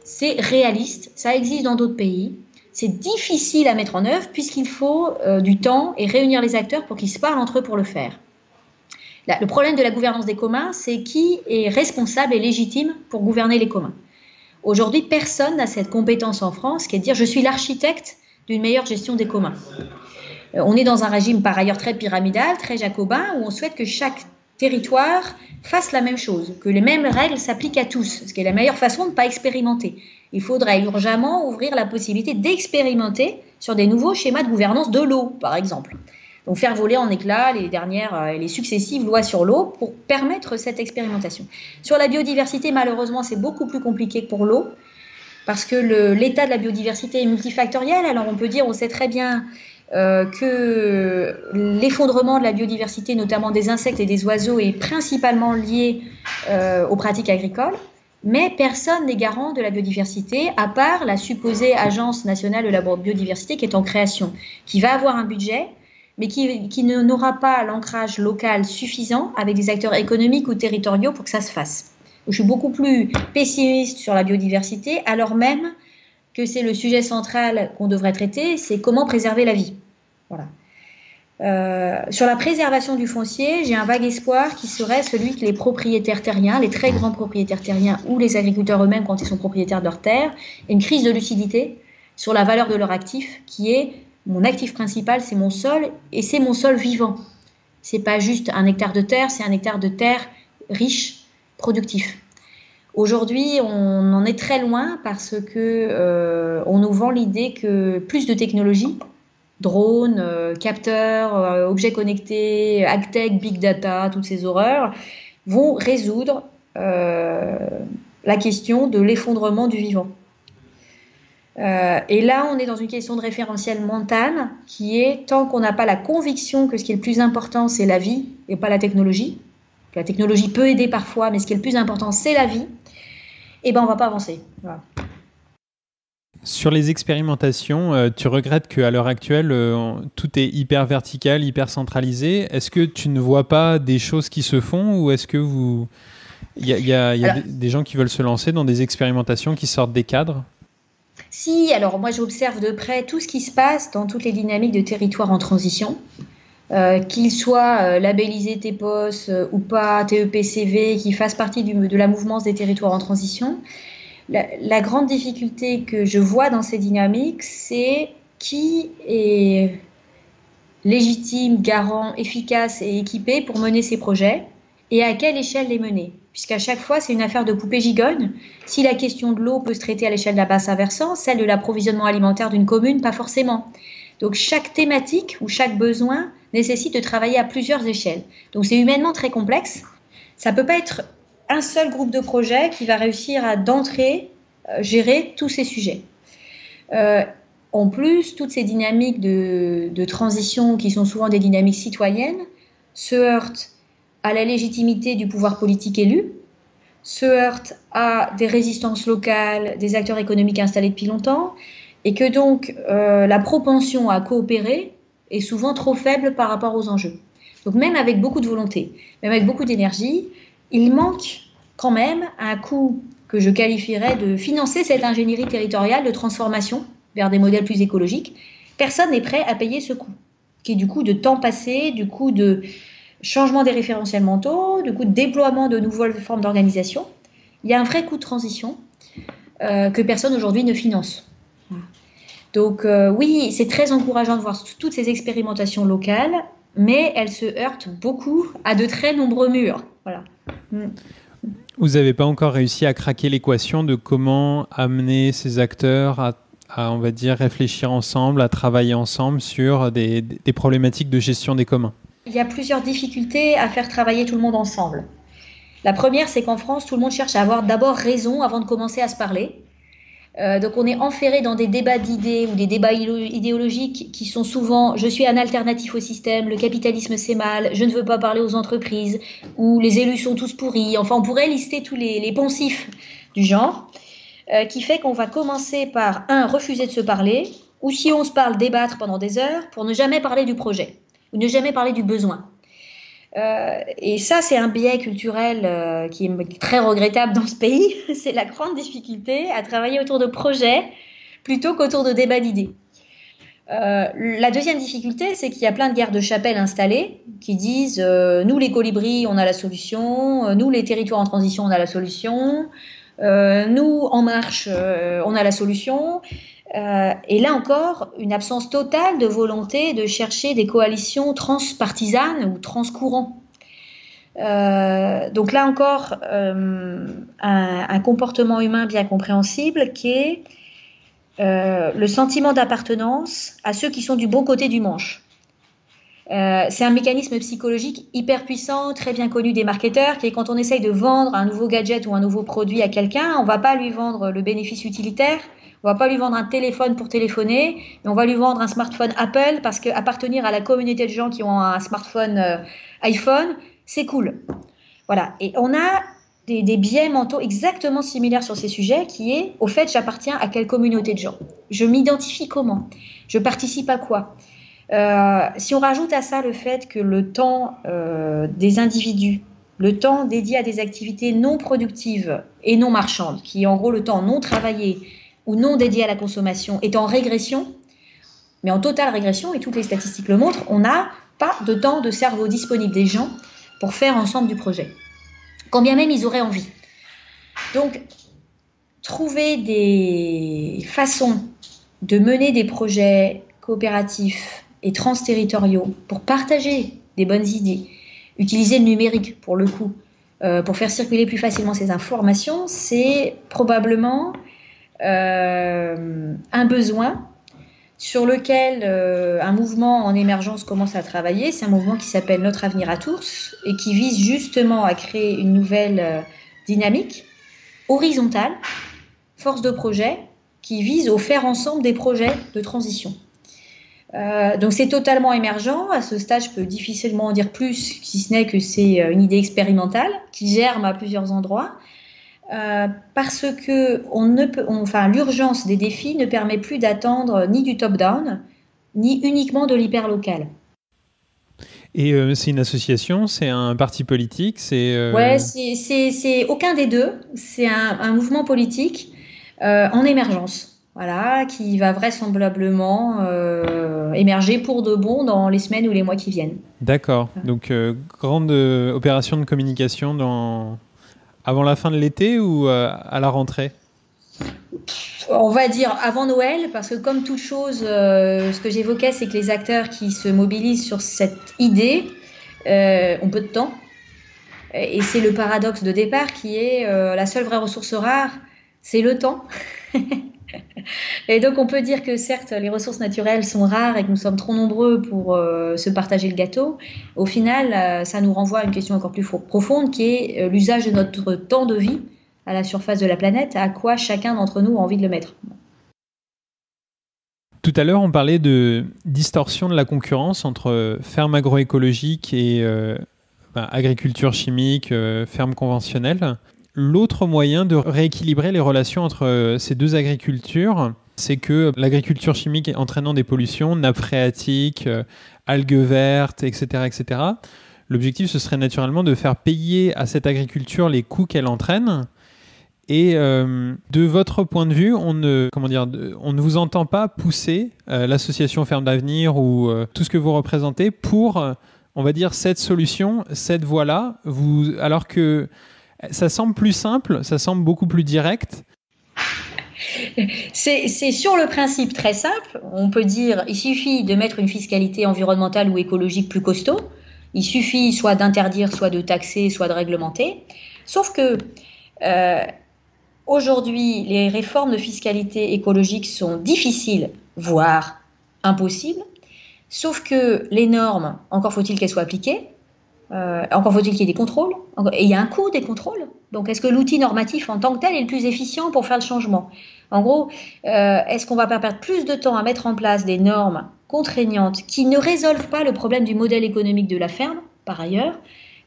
c'est réaliste, ça existe dans d'autres pays, c'est difficile à mettre en œuvre puisqu'il faut euh, du temps et réunir les acteurs pour qu'ils se parlent entre eux pour le faire. le problème de la gouvernance des communs, c'est qui est responsable et légitime pour gouverner les communs. Aujourd'hui, personne n'a cette compétence en France qui est de dire je suis l'architecte d'une meilleure gestion des communs. Euh, on est dans un régime par ailleurs très pyramidal, très jacobin, où on souhaite que chaque territoire fasse la même chose, que les mêmes règles s'appliquent à tous, ce qui est la meilleure façon de ne pas expérimenter. Il faudrait urgemment ouvrir la possibilité d'expérimenter sur des nouveaux schémas de gouvernance de l'eau, par exemple. Donc faire voler en éclats les dernières et euh, les successives lois sur l'eau pour permettre cette expérimentation. Sur la biodiversité, malheureusement, c'est beaucoup plus compliqué que pour l'eau parce que l'état de la biodiversité est multifactoriel. Alors on peut dire, on sait très bien euh, que l'effondrement de la biodiversité, notamment des insectes et des oiseaux, est principalement lié euh, aux pratiques agricoles. Mais personne n'est garant de la biodiversité, à part la supposée Agence nationale de la biodiversité qui est en création, qui va avoir un budget, mais qui, qui n'aura pas l'ancrage local suffisant avec des acteurs économiques ou territoriaux pour que ça se fasse. Je suis beaucoup plus pessimiste sur la biodiversité, alors même que c'est le sujet central qu'on devrait traiter, c'est comment préserver la vie. Voilà. Euh, sur la préservation du foncier, j'ai un vague espoir qui serait celui que les propriétaires terriens, les très grands propriétaires terriens ou les agriculteurs eux-mêmes quand ils sont propriétaires de leur terre, aient une crise de lucidité sur la valeur de leur actif, qui est mon actif principal, c'est mon sol et c'est mon sol vivant. C'est pas juste un hectare de terre, c'est un hectare de terre riche, productif. Aujourd'hui, on en est très loin parce que euh, on nous vend l'idée que plus de technologies, drones, euh, capteurs, euh, objets connectés, agtech, big data, toutes ces horreurs, vont résoudre la question de l'effondrement du vivant. Et là, on est dans une question de référentiel mental qui est tant qu'on n'a pas la conviction que ce qui est le plus important, c'est la vie et pas la technologie. La technologie peut aider parfois, mais ce qui est le plus important, c'est la vie. Et eh ben, on va pas avancer. Sur les expérimentations, euh, tu regrettes qu'à l'heure actuelle, euh, tout est hyper vertical, hyper centralisé. Est-ce que tu ne vois pas des choses qui se font ou est-ce que vous... Il y a, des gens qui veulent se lancer dans des expérimentations qui sortent des cadres? Si, alors moi j'observe de près tout ce qui se passe dans toutes les dynamiques de territoire en transition, euh, qu'ils soient euh, labellisés TEPOS euh, ou pas, TEPCV, qui fassent partie de la mouvement des territoires en transition. La, grande difficulté que je vois dans ces dynamiques, c'est qui est légitime, garant, efficace et équipé pour mener ces projets et à quelle échelle les mener. Puisqu'à chaque fois, c'est une affaire de poupée gigogne. Si la question de l'eau peut se traiter à l'échelle de la basse versant, celle de l'approvisionnement alimentaire d'une commune, pas forcément. Donc chaque thématique ou chaque besoin nécessite de travailler à plusieurs échelles. Donc c'est humainement très complexe. Ça ne peut pas être un seul groupe de projets qui va réussir à d'entrée euh, gérer tous ces sujets. Euh, en plus, toutes ces dynamiques de, de, transition, qui sont souvent des dynamiques citoyennes, se heurtent à la légitimité du pouvoir politique élu, se heurtent à des résistances locales, des acteurs économiques installés depuis longtemps, et que donc euh, la propension à coopérer est souvent trop faible par rapport aux enjeux. Donc même avec beaucoup de volonté, même avec beaucoup d'énergie, il manque quand même un coût que je qualifierais de financer cette ingénierie territoriale de transformation vers des modèles plus écologiques. Personne n'est prêt à payer ce coût, qui est du coût de temps passé, du coût de changement des référentiels mentaux, du coût de déploiement de nouvelles formes d'organisation. Il y a un vrai coût de transition euh, que personne aujourd'hui ne finance. Donc euh, oui, c'est très encourageant de voir toutes ces expérimentations locales, mais elles se heurtent beaucoup à de très nombreux murs. Voilà. Mm. Vous n'avez pas encore réussi à craquer l'équation de comment amener ces acteurs à, on va dire, réfléchir ensemble, à travailler ensemble sur des, des problématiques de gestion des communs? Il y a plusieurs difficultés à faire travailler tout le monde ensemble. La première, c'est qu'en France, tout le monde cherche à avoir d'abord raison avant de commencer à se parler. Euh, donc on est enferré dans des débats d'idées ou des débats idéologiques qui sont souvent je suis un alternatif au système, le capitalisme c'est mal, je ne veux pas parler aux entreprises, ou les élus sont tous pourris. Enfin, on pourrait lister tous les, poncifs du genre, euh, qui fait qu'on va commencer par, un, refuser de se parler, ou si on se parle, débattre pendant des heures pour ne jamais parler du projet, ou ne jamais parler du besoin. Euh, et ça, c'est un biais culturel euh, qui est très regrettable dans ce pays. c'est la grande difficulté à travailler autour de projets plutôt qu'autour de débats d'idées. Euh, la deuxième difficulté, c'est qu'il y a plein de guerres de chapelle installées qui disent nous les colibris, on a la solution, nous les territoires en transition, on a la solution, nous en marche, on a la solution. Euh, et là encore, une absence totale de volonté de chercher des coalitions transpartisanes ou transcourants. Euh, donc là encore, euh, un, comportement humain bien compréhensible qui est le sentiment d'appartenance à ceux qui sont du bon côté du manche. c'est un mécanisme psychologique hyper puissant, très bien connu des marketeurs, qui est quand on essaye de vendre un nouveau gadget ou un nouveau produit à quelqu'un, on ne va pas lui vendre le bénéfice utilitaire, on va pas lui vendre un téléphone pour téléphoner, mais on va lui vendre un smartphone Apple parce qu'appartenir à la communauté de gens qui ont un smartphone euh, iPhone, c'est cool. Voilà. Et on a des, biais mentaux exactement similaires sur ces sujets, qui est, au fait, j'appartiens à quelle communauté de gens? Je m'identifie comment? Je participe à quoi? Euh, Si on rajoute à ça le fait que le temps euh, des individus, le temps dédié à des activités non productives et non marchandes, qui est en gros le temps non travaillé, ou non dédiés à la consommation est en régression, mais en totale régression, et toutes les statistiques le montrent, on n'a pas de temps de cerveau disponible des gens pour faire ensemble du projet, quand bien même ils auraient envie. Donc, trouver des façons de mener des projets coopératifs et transterritoriaux pour partager des bonnes idées, utiliser le numérique pour le coup, euh, pour faire circuler plus facilement ces informations, c'est probablement un besoin sur lequel euh, un mouvement en émergence commence à travailler. C'est un mouvement qui s'appelle Notre avenir à tous et qui vise justement à créer une nouvelle euh, dynamique horizontale, force de projet, qui vise au faire ensemble des projets de transition. donc c'est totalement émergent. À ce stade, je peux difficilement en dire plus, si ce n'est que c'est une idée expérimentale qui germe à plusieurs endroits. Euh, parce que on ne peut, enfin, l'urgence des défis ne permet plus d'attendre ni du top-down, ni uniquement de l'hyper-local. Et euh, c'est une association, c'est un parti politique, c'est. Euh... Ouais, c'est aucun des deux. C'est un, un, mouvement politique en émergence, voilà, qui va vraisemblablement émerger pour de bon dans les semaines ou les mois qui viennent. D'accord. Donc grande opération de communication dans avant la fin de l'été ou euh, à la rentrée? On va dire avant Noël, parce que comme toute chose, euh, ce que j'évoquais, c'est que les acteurs qui se mobilisent sur cette idée euh, ont peu de temps. Et c'est le paradoxe de départ qui est la seule vraie ressource rare, c'est le temps. et donc on peut dire que certes les ressources naturelles sont rares et que nous sommes trop nombreux pour euh, se partager le gâteau. Au final, euh, ça nous renvoie à une question encore plus profonde qui est euh, l'usage de notre temps de vie à la surface de la planète, à quoi chacun d'entre nous a envie de le mettre? Tout à l'heure, on parlait de distorsion de la concurrence entre ferme agroécologique et ben, agriculture chimique, ferme conventionnelle. L'autre moyen de rééquilibrer les relations entre euh, ces deux agricultures, c'est que l'agriculture chimique entraînant des pollutions, nappes phréatiques, euh, algues vertes, etc., etc. L'objectif, ce serait naturellement de faire payer à cette agriculture les coûts qu'elle entraîne. Et euh, de votre point de vue, on ne, comment dire, on ne vous entend pas pousser l'association Ferme d'Avenir ou tout ce que vous représentez pour, on va dire, cette solution, cette voie-là, vous, alors que ça semble plus simple, ça semble beaucoup plus direct. C'est sur le principe très simple. On peut dire il suffit de mettre une fiscalité environnementale ou écologique plus costaud. Il suffit soit d'interdire, soit de taxer, soit de réglementer. Sauf que euh, aujourd'hui, les réformes de fiscalité écologique sont difficiles, voire impossibles. Sauf que les normes, encore faut-il qu'elles soient appliquées. Euh, encore faut-il qu'il y ait des contrôles. Et il y a un coût des contrôles. Donc, est-ce que l'outil normatif en tant que tel est le plus efficient pour faire le changement? En gros, euh, est-ce qu'on va pas perdre plus de temps à mettre en place des normes contraignantes qui ne résolvent pas le problème du modèle économique de la ferme, par ailleurs,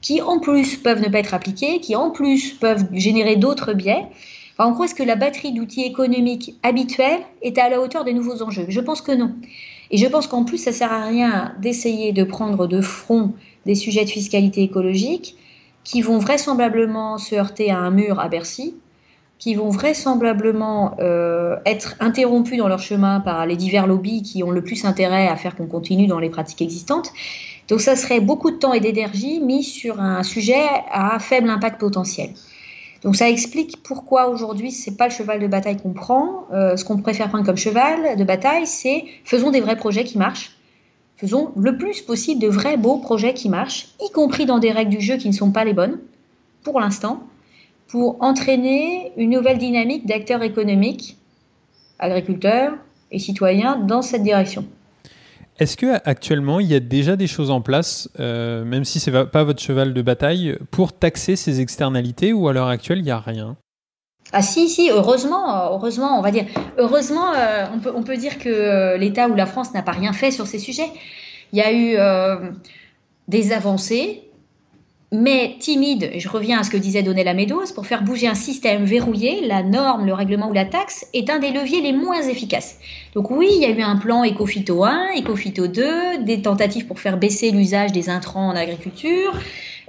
qui en plus peuvent ne pas être appliquées, qui en plus peuvent générer d'autres biais? En gros, est-ce que la batterie d'outils économiques habituels est à la hauteur des nouveaux enjeux? Je pense que non. Et je pense qu'en plus, ça sert à rien d'essayer de prendre de front des sujets de fiscalité écologique qui vont vraisemblablement se heurter à un mur à Bercy, qui vont vraisemblablement euh, être interrompus dans leur chemin par les divers lobbies qui ont le plus intérêt à faire qu'on continue dans les pratiques existantes. Donc ça serait beaucoup de temps et d'énergie mis sur un sujet à faible impact potentiel. Donc ça explique pourquoi aujourd'hui c'est pas le cheval de bataille qu'on prend. Euh, ce qu'on préfère prendre comme cheval de bataille, c'est faisons des vrais projets qui marchent Faisons le plus possible de vrais beaux projets qui marchent, y compris dans des règles du jeu qui ne sont pas les bonnes, pour l'instant, pour entraîner une nouvelle dynamique d'acteurs économiques, agriculteurs et citoyens dans cette direction. Est-ce que actuellement il y a déjà des choses en place, euh, même si ce n'est pas votre cheval de bataille, pour taxer ces externalités ou à l'heure actuelle il n'y a rien? Ah si, si, heureusement, heureusement, on va dire, heureusement, euh, on, peut, on peut dire que euh, l'État ou la France n'a pas rien fait sur ces sujets. Il y a eu euh, des avancées, mais timides, je reviens à ce que disait Donella Meadows, pour faire bouger un système verrouillé, la norme, le règlement ou la taxe est un des leviers les moins efficaces. Donc oui, il y a eu un plan Ecofito 1, Ecofito 2, des tentatives pour faire baisser l'usage des intrants en agriculture,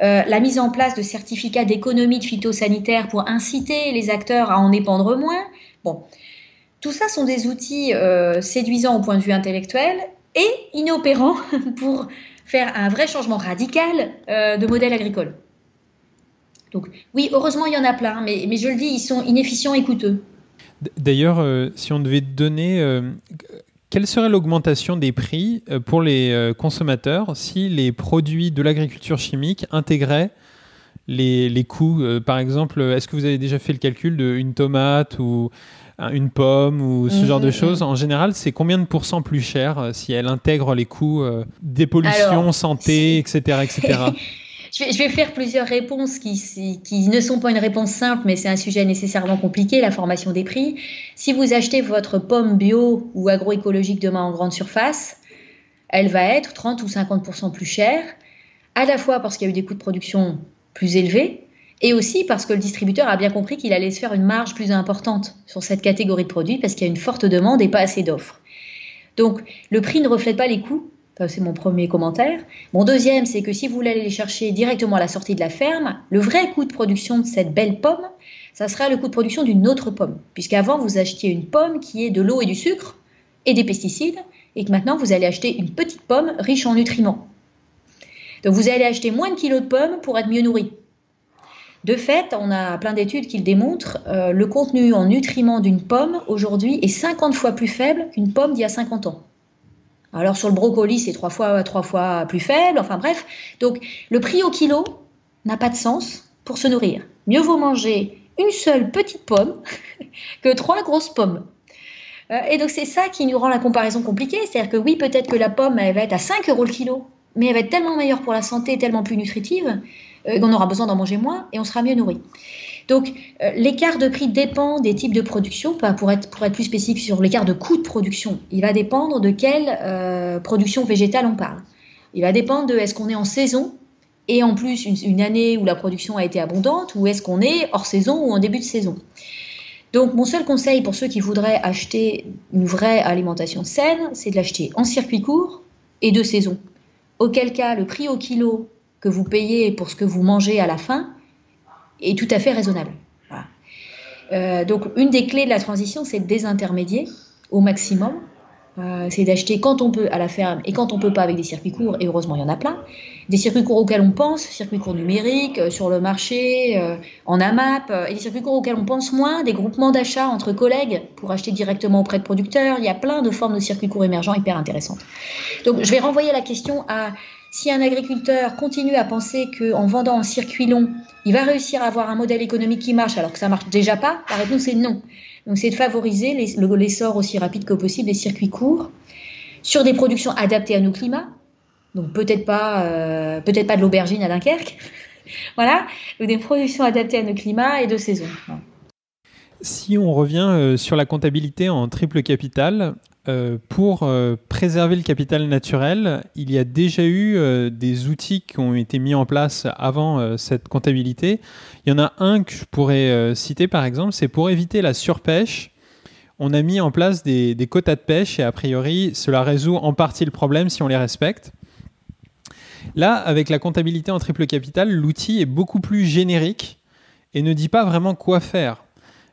euh, la mise en place de certificats d'économie de phytosanitaire pour inciter les acteurs à en épandre moins. Bon, tout ça sont des outils euh, séduisants au point de vue intellectuel et inopérants pour faire un vrai changement radical euh, de modèle agricole. Donc oui, heureusement, il y en a plein, mais, mais je le dis, ils sont inefficients et coûteux. D'ailleurs, si on devait donner quelle serait l'augmentation des prix euh, pour les euh, consommateurs si les produits de l'agriculture chimique intégraient les, coûts euh, Par exemple, est-ce que vous avez déjà fait le calcul d'une tomate ou une pomme ou ce genre de mhm, choses? mhm. En général, c'est combien de pourcents plus cher si elle intègre les coûts des pollutions, santé, etc. etc. Je vais, faire plusieurs réponses qui, ne sont pas une réponse simple, mais c'est un sujet nécessairement compliqué, la formation des prix. Si vous achetez votre pomme bio ou agroécologique demain en grande surface, elle va être 30 ou 50% plus chère, à la fois parce qu'il y a eu des coûts de production plus élevés, et aussi parce que le distributeur a bien compris qu'il allait se faire une marge plus importante sur cette catégorie de produits, parce qu'il y a une forte demande et pas assez d'offres. Donc le prix ne reflète pas les coûts c'est mon premier commentaire. Mon deuxième, c'est que si vous voulez aller les chercher directement à la sortie de la ferme, le vrai coût de production de cette belle pomme, ça sera le coût de production d'une autre pomme. Puisqu'avant, vous achetiez une pomme qui est de l'eau et du sucre et des pesticides, et que maintenant, vous allez acheter une petite pomme riche en nutriments. Donc, vous allez acheter moins de kilos de pommes pour être mieux nourri. De fait, on a plein d'études qui le démontrent, euh, le contenu en nutriments d'une pomme aujourd'hui est 50 fois plus faible qu'une pomme d'il y a 50 ans. Alors sur le brocoli, c'est trois fois, trois fois plus faible. Enfin bref, donc le prix au kilo n'a pas de sens pour se nourrir. Mieux vaut manger une seule petite pomme que trois grosses pommes. Euh, et donc c'est ça qui nous rend la comparaison compliquée. C'est-à-dire que oui, peut-être que la pomme, elle va être à 5 euros le kilo, mais elle va être tellement meilleure pour la santé, tellement plus nutritive, euh, qu'on aura besoin d'en manger moins et on sera mieux nourri. Donc euh, l'écart de prix dépend des types de production. Pour être, pour être plus spécifique sur l'écart de coût de production, il va dépendre de quelle production végétale on parle. Il va dépendre de est-ce qu'on est en saison et en plus une, année où la production a été abondante ou est-ce qu'on est hors saison ou en début de saison. Donc mon seul conseil pour ceux qui voudraient acheter une vraie alimentation saine, c'est de l'acheter en circuit court et de saison. Auquel cas le prix au kilo que vous payez pour ce que vous mangez à la fin est tout à fait raisonnable. Euh, donc une des clés de la transition, c'est de désintermédier au maximum euh, c'est d'acheter quand on peut à la ferme et quand on peut pas avec des circuits courts, et heureusement il y en a plein. Des circuits courts auxquels on pense, circuits courts numériques, euh, sur le marché, en AMAP, et des circuits courts auxquels on pense moins, des groupements d'achat entre collègues pour acheter directement auprès de producteurs. Il y a plein de formes de circuits courts émergents hyper intéressantes. Donc je vais renvoyer la question à si un agriculteur continue à penser qu'en vendant en circuit long, il va réussir à avoir un modèle économique qui marche alors que ça marche déjà pas, la réponse est non. Donc c'est de favoriser l'essor aussi rapide que possible des circuits courts sur des productions adaptées à nos climats. Donc peut-être pas, euh, peut-être pas de l'aubergine à Dunkerque, voilà, ou des productions adaptées à nos climats et de saison. Si on revient euh, sur la comptabilité en triple capital, euh, pour euh, préserver le capital naturel, il y a déjà eu des outils qui ont été mis en place avant cette comptabilité. Il y en a un que je pourrais citer par exemple, c'est pour éviter la surpêche. On a mis en place des, quotas de pêche et a priori cela résout en partie le problème si on les respecte. Là, avec la comptabilité en triple capital, l'outil est beaucoup plus générique et ne dit pas vraiment quoi faire.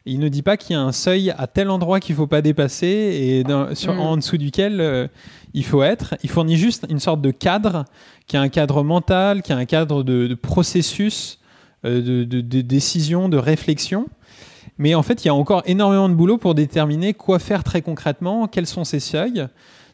Il ne dit pas qu'il y a un seuil à tel endroit qu'il ne faut pas dépasser et sur, mm. en dessous duquel euh, il faut être. Il fournit juste une sorte de cadre, qui est un cadre mental, qui est un cadre de, processus, euh, de, décision, de réflexion. Mais en fait, il y a encore énormément de boulot pour déterminer quoi faire très concrètement, quels sont ces seuils.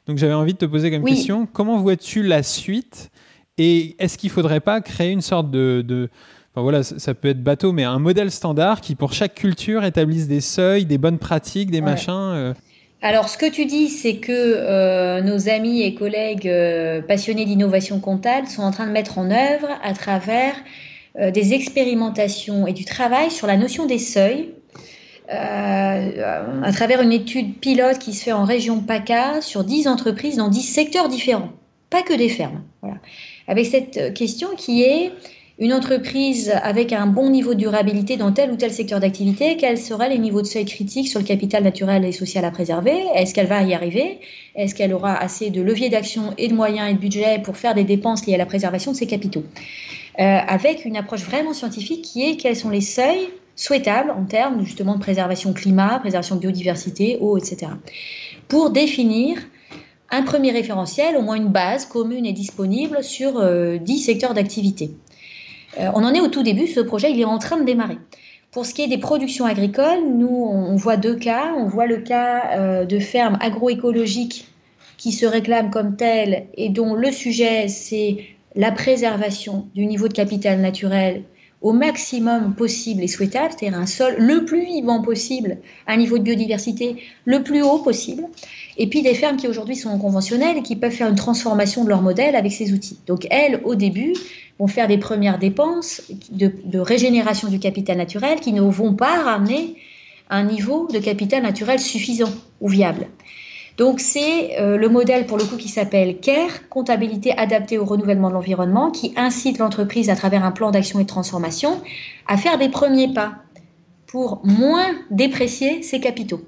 Donc j'avais envie de te poser comme question, comment vois-tu la suite Et est-ce qu'il ne faudrait pas créer une sorte de voilà, ça, peut être bateau, mais un modèle standard qui, pour chaque culture, établisse des seuils, des bonnes pratiques, des machins. Euh. Alors, ce que tu dis, c'est que euh, nos amis et collègues euh, passionnés d'innovation comptable sont en train de mettre en œuvre, à travers des expérimentations et du travail sur la notion des seuils, à travers une étude pilote qui se fait en région PACA sur 10 entreprises dans 10 secteurs différents, pas que des fermes. Voilà. Avec cette question qui est une entreprise avec un bon niveau de durabilité dans tel ou tel secteur d'activité, quels seraient les niveaux de seuil critiques sur le capital naturel et social à préserver? Est-ce qu'elle va y arriver? Est-ce qu'elle aura assez de leviers d'action et de moyens et de budget pour faire des dépenses liées à la préservation de ses capitaux? Euh, Avec une approche vraiment scientifique qui est quels sont les seuils souhaitables en termes justement de préservation climat, préservation biodiversité, eau, etc. Pour définir un premier référentiel, au moins une base commune et disponible sur euh, dix 10 secteurs d'activité. Euh, on en est au tout début, ce projet, il est en train de démarrer. Pour ce qui est des productions agricoles, nous, on voit deux cas. On voit le cas euh, de fermes agroécologiques qui se réclament comme telles et dont le sujet, c'est la préservation du niveau de capital naturel au maximum possible et souhaitable, c'est-à-dire un sol le plus vivant possible, un niveau de biodiversité le plus haut possible, et puis des fermes qui aujourd'hui sont conventionnelles et qui peuvent faire une transformation de leur modèle avec ces outils. Donc elles, au début, vont faire des premières dépenses de, régénération du capital naturel qui ne vont pas ramener un niveau de capital naturel suffisant ou viable. Donc c'est euh, le modèle pour le coup qui s'appelle CARE, comptabilité adaptée au renouvellement de l'environnement, qui incite l'entreprise à travers un plan d'action et de transformation à faire des premiers pas pour moins déprécier ses capitaux.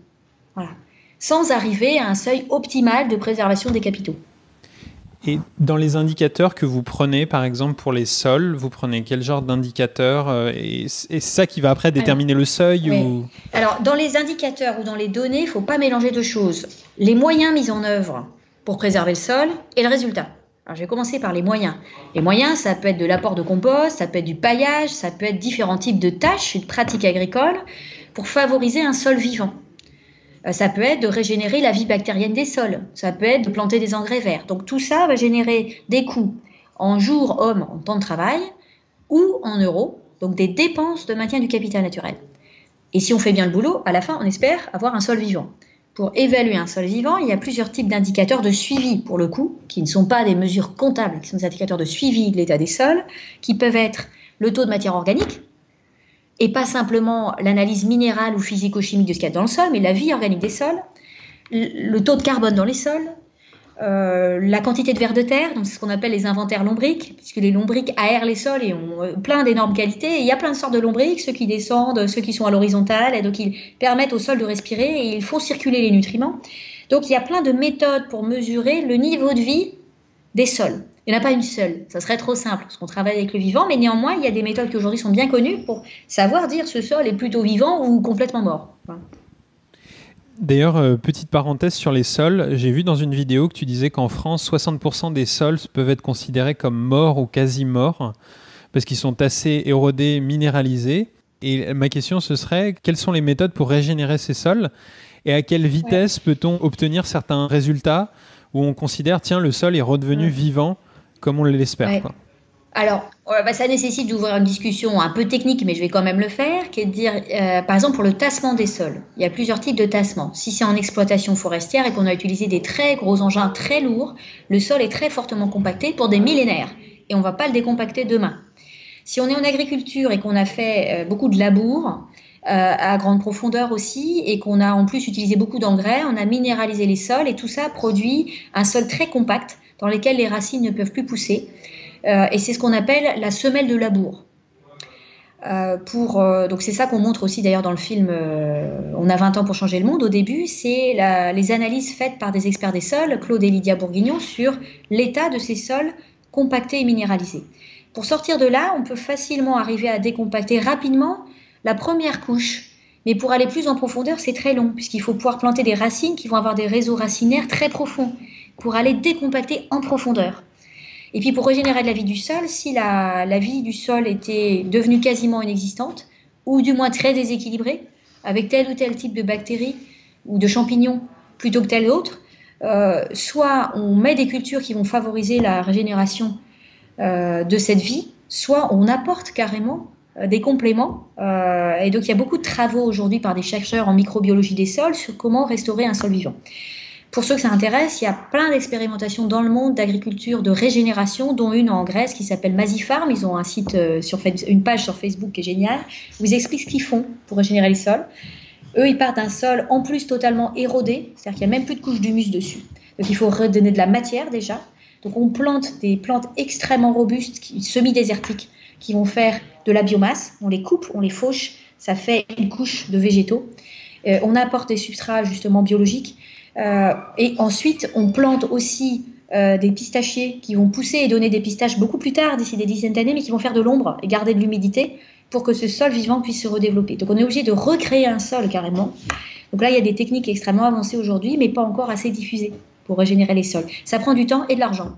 Sans arriver à un seuil optimal de préservation des capitaux. Et dans les indicateurs que vous prenez, par exemple pour les sols, vous prenez quel genre d'indicateurs euh, Et c'est ça qui va après déterminer le seuil ou... Alors, dans les indicateurs ou dans les données, il ne faut pas mélanger deux choses. Les moyens mis en œuvre pour préserver le sol et le résultat. Alors, je vais commencer par les moyens. Les moyens, ça peut être de l'apport de compost, ça peut être du paillage, ça peut être différents types de tâches, de pratiques agricoles pour favoriser un sol vivant. Euh, ça peut être de régénérer la vie bactérienne des sols. Ça peut être de planter des engrais verts. Donc tout ça va générer des coûts en jour, homme, en temps de travail, ou en euros, donc des dépenses de maintien du capital naturel. Et si on fait bien le boulot, à la fin, on espère avoir un sol vivant. Pour évaluer un sol vivant, il y a plusieurs types d'indicateurs de suivi, pour le coup, qui ne sont pas des mesures comptables, qui sont des indicateurs de suivi de l'état des sols, qui peuvent être le taux de matière organique, et pas simplement l'analyse minérale ou physico-chimique de ce qu'il y a dans le sol, mais la vie organique des sols, le taux de carbone dans les sols, euh, la quantité de vers de terre, donc c'est ce qu'on appelle les inventaires lombriques, puisque les lombriques aèrent les sols et ont euh, plein d'énormes qualités. il y a plein de sortes de lombriques, ceux qui descendent, ceux qui sont à l'horizontale, et donc ils permettent au sol de respirer et ils font circuler les nutriments. Donc il y a plein de méthodes pour mesurer le niveau de vie des sols. Il n'y en a pas une seule, ça serait trop simple, parce qu'on travaille avec le vivant, mais néanmoins, il y a des méthodes qui aujourd'hui sont bien connues pour savoir dire ce sol est plutôt vivant ou complètement mort. D'ailleurs, euh, petite parenthèse sur les sols, j'ai vu dans une vidéo que tu disais qu'en France, 60% des sols peuvent être considérés comme morts ou quasi morts, parce qu'ils sont assez érodés, minéralisés. Et ma question, ce serait, quelles sont les méthodes pour régénérer ces sols et à quelle vitesse peut-on obtenir certains résultats où on considère, tiens, le sol est redevenu vivant comme on l'espère. Alors, bah, ça nécessite d'ouvrir une discussion un peu technique, mais je vais quand même le faire, qui est de dire, euh, par exemple, pour le tassement des sols. Il y a plusieurs types de tassement. Si c'est en exploitation forestière et qu'on a utilisé des très gros engins très lourds, le sol est très fortement compacté pour des millénaires et on ne va pas le décompacter demain. Si on est en agriculture et qu'on a fait euh, beaucoup de labour, euh, à grande profondeur aussi, et qu'on a en plus utilisé beaucoup d'engrais, on a minéralisé les sols, et tout ça produit un sol très compact dans lequel les racines ne peuvent plus pousser. Euh, et c'est ce qu'on appelle la semelle de labour. Euh, pour, donc c'est ça qu'on montre aussi d'ailleurs dans le film On a 20 ans pour changer le monde. Au début, c'est les analyses faites par des experts des sols, Claude et Lydia Bourguignon, sur l'état de ces sols compactés et minéralisés. Pour sortir de là, on peut facilement arriver à décompacter rapidement la première couche. Mais pour aller plus en profondeur, c'est très long, puisqu'il faut pouvoir planter des racines qui vont avoir des réseaux racinaires très profonds, pour aller décompacter en profondeur. Et puis pour régénérer de la vie du sol, si la, vie du sol était devenue quasiment inexistante, ou du moins très déséquilibrée, avec tel ou tel type de bactéries ou de champignons plutôt que tel autre, euh, soit on met des cultures qui vont favoriser la régénération euh, de cette vie, soit on apporte carrément des compléments. Euh, et donc, il y a beaucoup de travaux aujourd'hui par des chercheurs en microbiologie des sols sur comment restaurer un sol vivant. Pour ceux que ça intéresse, il y a plein d'expérimentations dans le monde d'agriculture de régénération, dont une en Grèce qui s'appelle Mazifarm. Ils ont un site euh, sur une page sur Facebook qui est géniale. Ils expliquent ce qu'ils font pour régénérer les sols. Eux, ils partent d'un sol en plus totalement érodé, c'est-à-dire qu'il n'y a même plus de couche d'humus dessus. Donc il faut redonner de la matière déjà. Donc on plante des plantes extrêmement robustes, semi-désertiques, qui vont faire de la biomasse. On les coupe, on les fauche, ça fait une couche de végétaux. Euh, on apporte des substrats justement biologiques. Euh, et ensuite, on plante aussi euh, des pistachiers qui vont pousser et donner des pistaches beaucoup plus tard, d'ici des dizaines d'années, mais qui vont faire de l'ombre et garder de l'humidité pour que ce sol vivant puisse se redévelopper. Donc on est obligé de recréer un sol carrément. Donc là, il y a des techniques extrêmement avancées aujourd'hui, mais pas encore assez diffusées pour régénérer les sols. Ça prend du temps et de l'argent.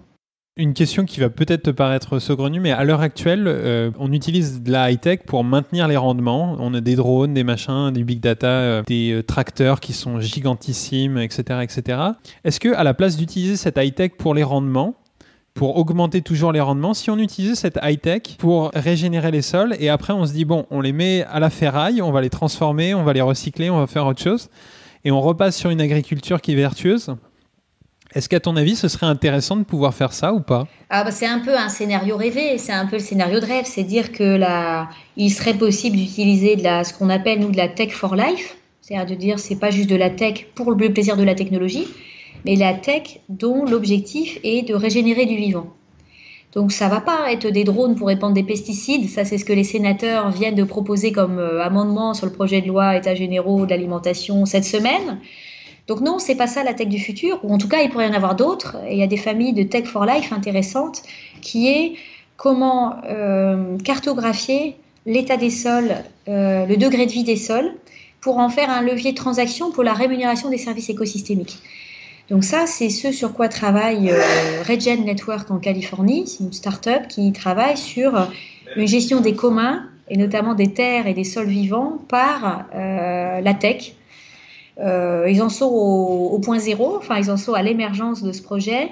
Une question qui va peut-être te paraître saugrenue, mais à l'heure actuelle, euh, on utilise de la high-tech pour maintenir les rendements. On a des drones, des machins, des big data, euh, des euh, tracteurs qui sont gigantissimes, etc. etc. Est-ce que à la place d'utiliser cette high-tech pour les rendements, pour augmenter toujours les rendements, si on utilisait cette high-tech pour régénérer les sols, et après on se dit, bon, on les met à la ferraille, on va les transformer, on va les recycler, on va faire autre chose, et on repasse sur une agriculture qui est vertueuse est-ce qu'à ton avis, ce serait intéressant de pouvoir faire ça ou pas? Ah bah C'est un peu un scénario rêvé, c'est un peu le scénario de rêve, c'est dire que la, il serait possible d'utiliser de la, ce qu'on appelle nous de la tech for life, c'est-à-dire de dire c'est pas juste de la tech pour le plaisir de la technologie, mais la tech dont l'objectif est de régénérer du vivant. Donc ça va pas être des drones pour répandre des pesticides, ça c'est ce que les sénateurs viennent de proposer comme euh, amendement sur le projet de loi État généraux de l'alimentation cette semaine. Donc non, c'est pas ça la tech du futur, ou en tout cas il pourrait y en avoir d'autres. Il y a des familles de tech for life intéressantes qui est comment euh, cartographier l'état des sols, euh, le degré de vie des sols, pour en faire un levier de transaction pour la rémunération des services écosystémiques. Donc ça, c'est ce sur quoi travaille euh, Regen Network en Californie. C'est une start-up qui travaille sur une gestion des communs et notamment des terres et des sols vivants par la tech euh, ils en sont au, point zéro, enfin ils en sont à l'émergence de ce projet.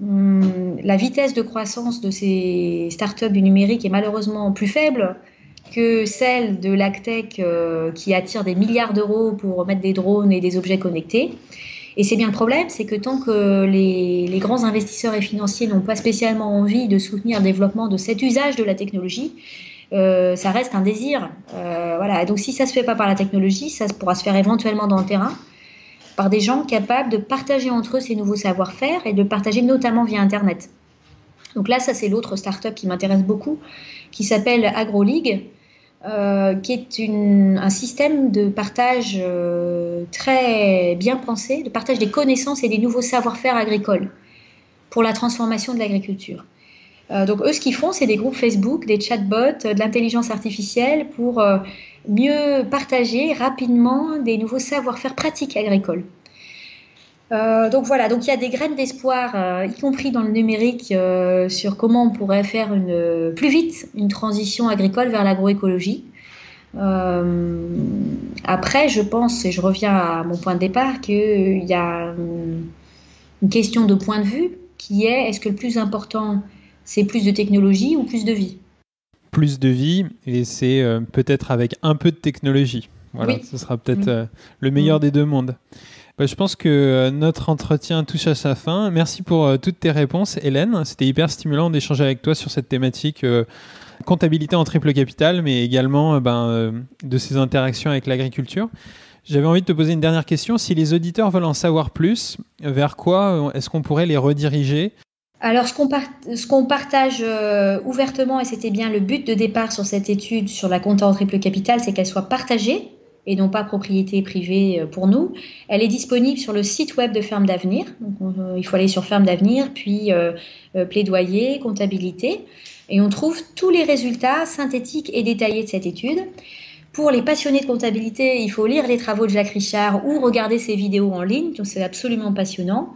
hum, la vitesse de croissance de ces startups du numérique est malheureusement plus faible que celle de l'ACTEC euh, qui attire des milliards d'euros pour mettre des drones et des objets connectés. Et c'est bien le problème, c'est que tant que les, les, grands investisseurs et financiers n'ont pas spécialement envie de soutenir le développement de cet usage de la technologie, euh, ça reste un désir. Euh, voilà. Donc si ça se fait pas par la technologie, ça pourra se faire éventuellement dans le terrain par des gens capables de partager entre eux ces nouveaux savoir-faire et de partager notamment via Internet. Donc là, ça c'est l'autre startup qui m'intéresse beaucoup, qui s'appelle AgroLeague, euh, qui est un système de partage très bien pensé, de partage des connaissances et des nouveaux savoir-faire agricoles pour la transformation de l'agriculture. Euh, donc eux, ce qu'ils font, c'est des groupes Facebook, des chatbots, de l'intelligence artificielle pour mieux partager rapidement des nouveaux savoir-faire pratiques agricoles. Euh, donc voilà, donc il y a des graines d'espoir, euh, y compris dans le numérique, euh, sur comment on pourrait faire plus vite une transition agricole vers l'agroécologie. après, je pense, et je reviens à mon point de départ, qu'il y a une question de point de vue qui est est-ce que le plus important, c'est plus de technologie ou plus de vie Plus de vie, et c'est peut-être avec un peu de technologie. Voilà, ce sera peut-être le meilleur mm. des deux mondes. Bah, je pense que euh, notre entretien touche à sa fin. Merci pour euh, toutes tes réponses, Hélène. C'était hyper stimulant d'échanger avec toi sur cette thématique euh, comptabilité en triple capital, mais également ben, de ses interactions avec l'agriculture. J'avais envie de te poser une dernière question. Si les auditeurs veulent en savoir plus, vers quoi est-ce qu'on pourrait les rediriger? Alors, ce qu'on, partage ouvertement, et c'était bien le but de départ sur cette étude sur la compta en triple capital, c'est qu'elle soit partagée et non pas propriété privée euh, pour nous. Elle est disponible sur le site web de Ferme d'Avenir. Euh, il faut aller sur Ferme d'Avenir, puis euh, plaidoyer, comptabilité. Et on trouve tous les résultats synthétiques et détaillés de cette étude. Pour les passionnés de comptabilité, il faut lire les travaux de Jacques Richard ou regarder ses vidéos en ligne, c'est absolument passionnant.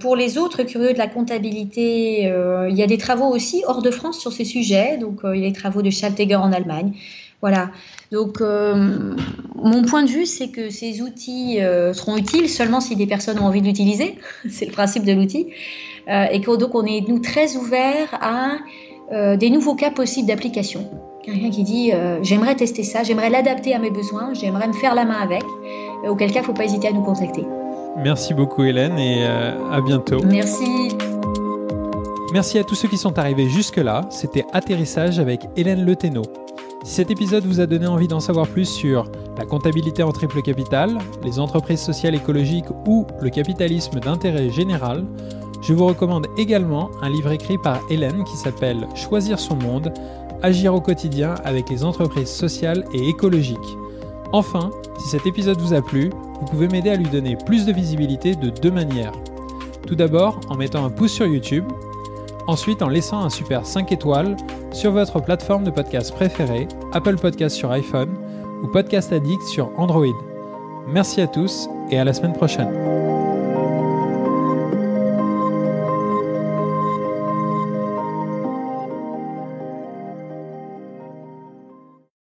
Pour les autres curieux de la comptabilité, il y a des travaux aussi hors de France sur ces sujets. Donc, il y a les travaux de Schalteger en Allemagne. Voilà. Donc, euh, mon point de vue, c'est que ces outils euh, seront utiles seulement si des personnes ont envie de l'utiliser. c'est le principe de l'outil. Euh, et que donc, on est, nous, très ouverts à des nouveaux cas possibles d'application. Quelqu'un qui dit j'aimerais tester ça, j'aimerais l'adapter à mes besoins, j'aimerais me faire la main avec, auquel cas, il ne faut pas hésiter à nous contacter. Merci beaucoup, Hélène, et à bientôt. Merci. Merci à tous ceux qui sont arrivés jusque-là. C'était Atterrissage avec Hélène Leténo. Si cet épisode vous a donné envie d'en savoir plus sur la comptabilité en triple capital, les entreprises sociales écologiques ou le capitalisme d'intérêt général, je vous recommande également un livre écrit par Hélène qui s'appelle Choisir son monde, agir au quotidien avec les entreprises sociales et écologiques. Enfin, si cet épisode vous a plu, vous pouvez m'aider à lui donner plus de visibilité de deux manières. Tout d'abord en mettant un pouce sur YouTube Ensuite, en laissant un super 5 étoiles sur votre plateforme de podcast préférée, Apple Podcast sur iPhone ou Podcast Addict sur Android. Merci à tous et à la semaine prochaine.